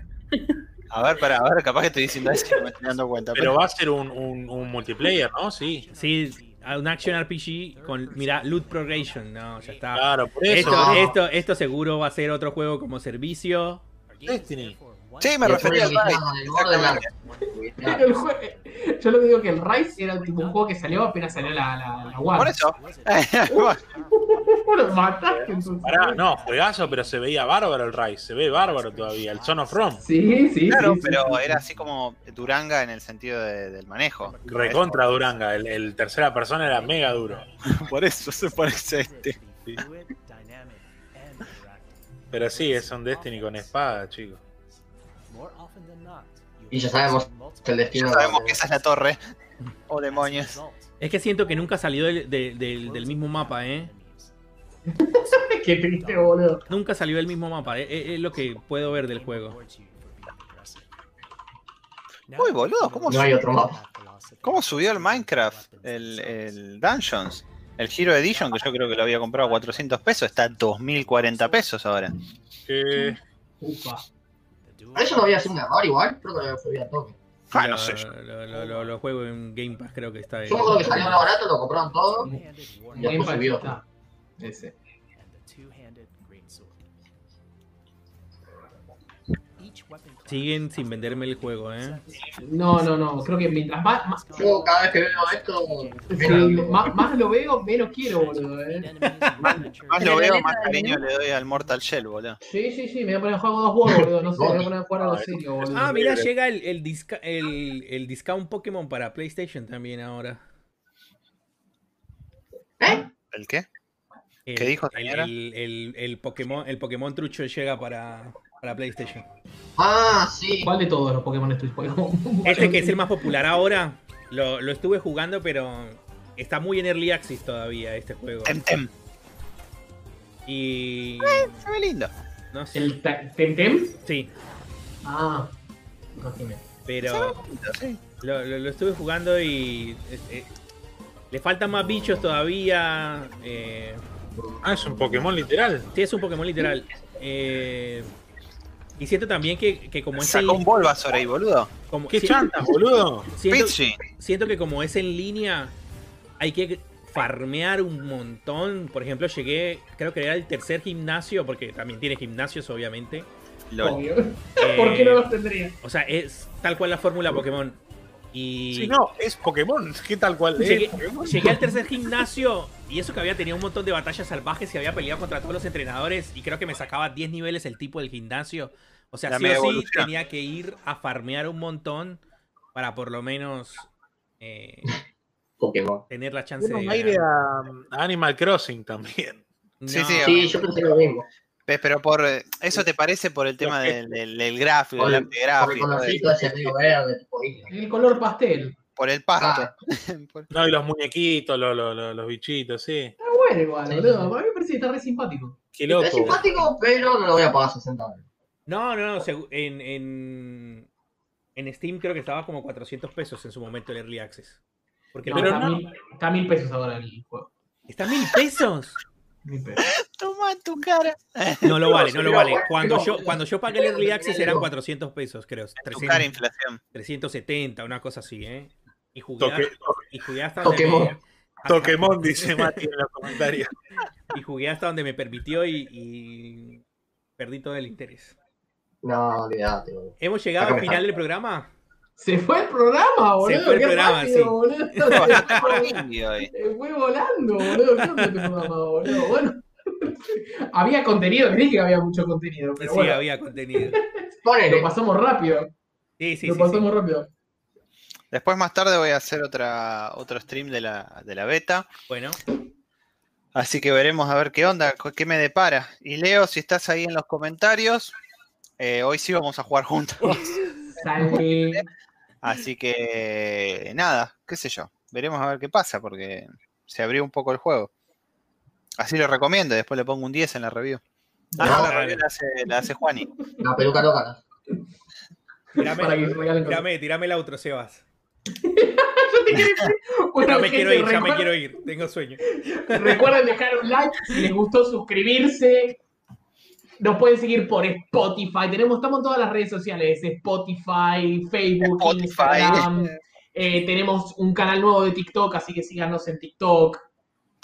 A ver, para, a ver, capaz que estoy diciendo eso y me estoy dando cuenta. Pero, va a ser un, un, un, multiplayer, ¿no? Sí. Sí, un action RPG con, mira, loot progression. No, ya está. Claro, por eso. Esto, esto, esto seguro va a ser otro juego como servicio. Destiny. Sí, me refería al Rise. Yo lo que digo que el Rise era tipo un juego que salió apenas salió la, la, la One. Por eso. lo mataste entonces. Pará, no, juegazo, pero se veía bárbaro el Rise. Se ve bárbaro todavía, el Son of Rome. Sí, sí. Claro, sí, pero era así como Duranga en el sentido de, del manejo. Recontra Duranga, el, el, tercera persona era mega duro. Por eso se parece a este. Pero sí, es un Destiny con espada, chicos. Y ya sabemos que el destino. Ya sabemos que esa es la torre. Oh, demonios. Es que siento que nunca salió del, del, del, mismo mapa, ¿eh? Qué triste, boludo. Nunca salió del mismo mapa, ¿eh? es, lo que puedo ver del juego. Uy, boludo, ¿cómo, no hay otro mapa. ¿cómo subió el Minecraft? El, el Dungeons. El Hero Edition, que yo creo que lo había comprado a 400 pesos, está a 2040 pesos ahora. Eh, Ufa. Eso no había sido un error igual, creo que lo subía todo. Ah, no sé. Lo, lo, lo, juego en Game Pass, creo que está ahí. Yo acuerdo que salió más barato, lo compraron todo. Y después subió. Ese. Siguen sin venderme el juego, ¿eh? No, no, no. Creo que mientras más. Yo cada vez que veo esto. Sí, más, más, lo veo, menos quiero, boludo. ¿eh? Más, más lo veo, más cariño le doy al Mortal Shell, boludo. Sí, sí, sí. Me voy a poner a jugar dos juegos, boludo. No sé, me voy a poner a jugar a los serio, boludo. Ah, mira, llega el, el, disca, el, el discount Pokémon para PlayStation también ahora. ¿Eh? ¿El qué? ¿Qué dijo, señora? El, el, el, Pokémon, el Pokémon trucho llega para, para PlayStation. Ah, sí. ¿Cuál de todos los Pokémon estoy Este que es el más popular ahora. Lo, lo, estuve jugando, pero está muy en Early Access todavía este juego. Tem, tem. Y. Eh, se ve lindo. No sé. ¿El Temtem? Sí, Ah, imagínate. pero lo, lo- lo estuve jugando y eh, le faltan más bichos todavía. eh, Ah, es un Pokémon literal. sí, es un Pokémon literal. Eh, y siento también que, que como es Sacó un Bulbasaur ahí, boludo. como- ¿Qué si- chantas, boludo? siento, siento que como es en línea, hay que farmear un montón. Por ejemplo, llegué, creo que era el tercer gimnasio, porque también tiene gimnasios, obviamente. LOL. Obvio. ¿Por qué no los tendría? O sea, es tal cual la fórmula Pokémon. Y Sí, no, es Pokémon. ¿Qué tal cual? es Pokémon? llegué al tercer gimnasio y eso que había tenido un montón de batallas salvajes y había peleado contra todos los entrenadores y creo que me sacaba 10 niveles el tipo del gimnasio. O sea, La sí o sí tenía que ir a farmear un montón para por lo menos eh, Pokémon. tener la chance de aire a, a Animal Crossing también. Sí, No, sí, Sí, yo pensé lo mismo. ¿Ves? Pero por eh, eso te parece por el tema del, del- del gráfico, el, arte el isla. El color pastel. Por el pasto. Ah. No, y los muñequitos, los, los- los- los bichitos, sí. Está bueno igual, boludo. Para mí me parece que está re simpático. Qué loco. simpático, pero no lo voy a pagar 60 dólares. No, no, no. En, en, en Steam creo que estaba como 400 pesos en su momento el Early Access. Porque No, Pero está, no. mil, está mil pesos ahora el juego. ¿Está mil pesos? Mil pesos. Toma en tu cara. No lo vale, no lo vale. Cuando yo, cuando yo pagué el Early Access eran 400 pesos, creo. En tu cara 300, inflación. 370, una cosa así, ¿eh? Y jugué, Toque- y jugué hasta Pokémon. me, dice Mati en los comentarios. y jugué hasta donde me permitió y, y perdí todo el interés. No, olvídate, boludo. ¿Hemos llegado al final del programa? Se fue el programa, boludo. fue el qué programa, rápido, sí. boludo. Se fue-. Se volando, boludo. ¿Qué onda este programa, boludo? Bueno. había contenido, dije que había mucho contenido, pero sí, bueno, había contenido. Ponele. lo pasamos rápido. Sí, sí, lo sí. pasamos sí. rápido. Después más tarde voy a hacer otra, otro stream de la, de la beta. Bueno, Así que veremos a ver qué onda, qué me depara. Y Leo, si estás ahí en los comentarios, eh, hoy sí vamos a jugar juntos. Así que nada, qué sé yo. Veremos a ver qué pasa, porque se abrió un poco el juego. Así lo recomiendo, después le pongo un 10 en la review. Ah, no, la review la hace, la hace Juani. La peluca loca. ¿no? tirame, tirame, tirame el outro, Sebas. Yo te decir, me gente, quiero ir, ya me quiero ir. Tengo sueño. Recuerden dejar un like si les gustó suscribirse. Nos pueden seguir por Spotify. Tenemos, estamos en todas las redes sociales: Spotify, Facebook, Spotify. Instagram. Eh, tenemos un canal nuevo de TikTok, así que síganos en TikTok.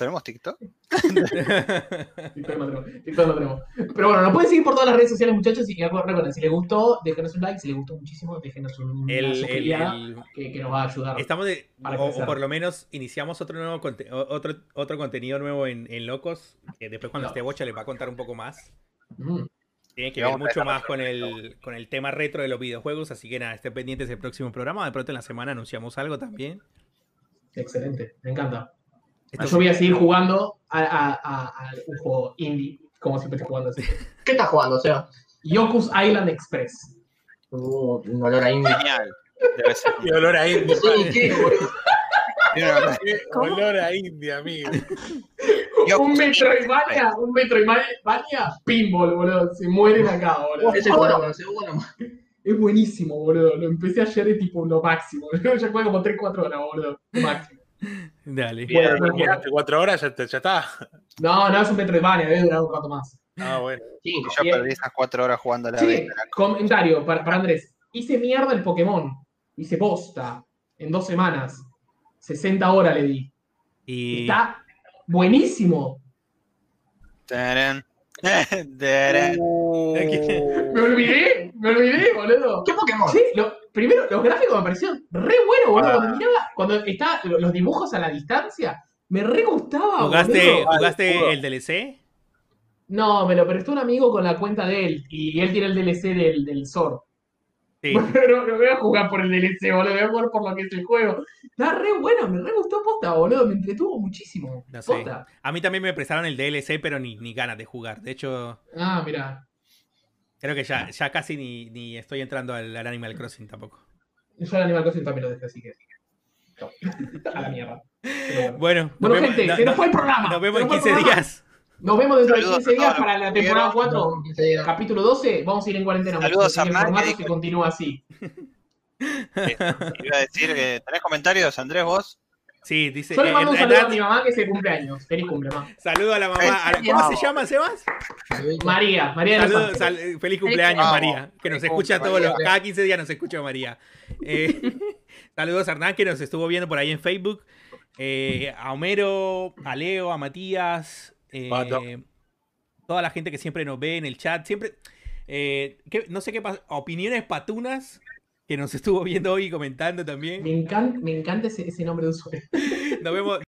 ¿Tenemos TikTok? TikTok no tenemos. TikTok no tenemos. Pero bueno, nos pueden seguir por todas las redes sociales, muchachos. Y recuerden, si les gustó, déjenos un like. Si les gustó muchísimo, déjenos un, El- el- suscribida el- que, que nos va a ayudar. Estamos de, o, por lo menos iniciamos otro nuevo conte- otro, otro contenido nuevo en, en Locos. Que después cuando No. esté Bocha les va a contar un poco más. Mm. Tiene que ver mucho más con el, con el tema retro de los videojuegos. Así que nada, estén pendientes del próximo programa. De pronto en la semana anunciamos algo también. Excelente, me encanta. Esto Yo voy a seguir jugando a, a- a- a un juego indie, como siempre estoy jugando así. ¿Qué estás jugando, Seba? Yoku's Island Express. Uh, un olor a indie. Genial. Debe ser. Qué olor a India. Sí, ¿qué, boludo? Olor a India, amigo. Un Metroidvania, un Metroidvania pinball, boludo. Se mueren acá, boludo. Ese juego no sé, bueno. Es buenísimo, boludo. Lo empecé ayer de tipo lo máximo. Ya jugué como 3-4 horas, boludo. Máximo. Dale. Bien, Bueno, miraste cuatro horas, ya, te- ya está. No, no es un Metroidvania, debe durar un rato más. Ah, bueno. Cinco. Yo Bien. perdí esas cuatro horas jugando a la Sí, comentario para, para Andrés. Hice mierda el Pokémon. Hice posta. En dos semanas. 60 horas le di. Y Está buenísimo. Tarán. Tarán. Me olvidé, me olvidé, boludo. ¿Qué Pokémon? Sí, lo- primero, los gráficos me parecieron re buenos, boludo. Ah. Cuando miraba, cuando está los dibujos a la distancia, me re gustaba, ¿Jugaste, boludo. ¿jugaste el DLC? No, me lo prestó un amigo con la cuenta de él. Y él tiene el DLC del, del Zor. Sí. Pero no voy a jugar por el DLC, boludo. Voy a jugar por lo que es el juego. Está re bueno, me re gustó posta, boludo. Me entretuvo muchísimo. No sé. Posta. A mí también me prestaron el DLC, pero ni, ni ganas de jugar. De hecho, Ah, mira. Creo que ya, ya casi ni, ni estoy entrando al, al Animal Crossing tampoco. Yo el Animal Crossing también lo dejé, así que. no. A la mierda. Pero bueno. Bueno, Bueno, gente, no- se nos no- fue el programa. nos vemos en nos fue el 15 programa. días. Nos vemos dentro de 15 días para la temporada 4, capítulo 12. Vamos a ir en cuarentena. Saludos a Hernán. Que continúa así. Eh, iba a decir que tenés comentarios, Andrés, vos. Sí, dice. Yo le mando un saludo a mi mamá que se cumple años. Feliz cumple, mamá. Saludo a la mamá. ¿Cómo se llama, Sebas? María. María Saludo, sal, Feliz cumpleaños, María. Que nos escucha todos los. Cada 15 días nos escucha María. Eh, saludos a Hernán, que nos estuvo viendo por ahí en Facebook. Eh, a Homero, a Leo, a Matías. Eh, toda la gente que siempre nos ve en el chat. Siempre. Eh, no sé qué pasa. Opiniones patunas que nos estuvo viendo hoy y comentando también. Me encanta, me encanta ese, ese nombre de usuario. Nos vemos.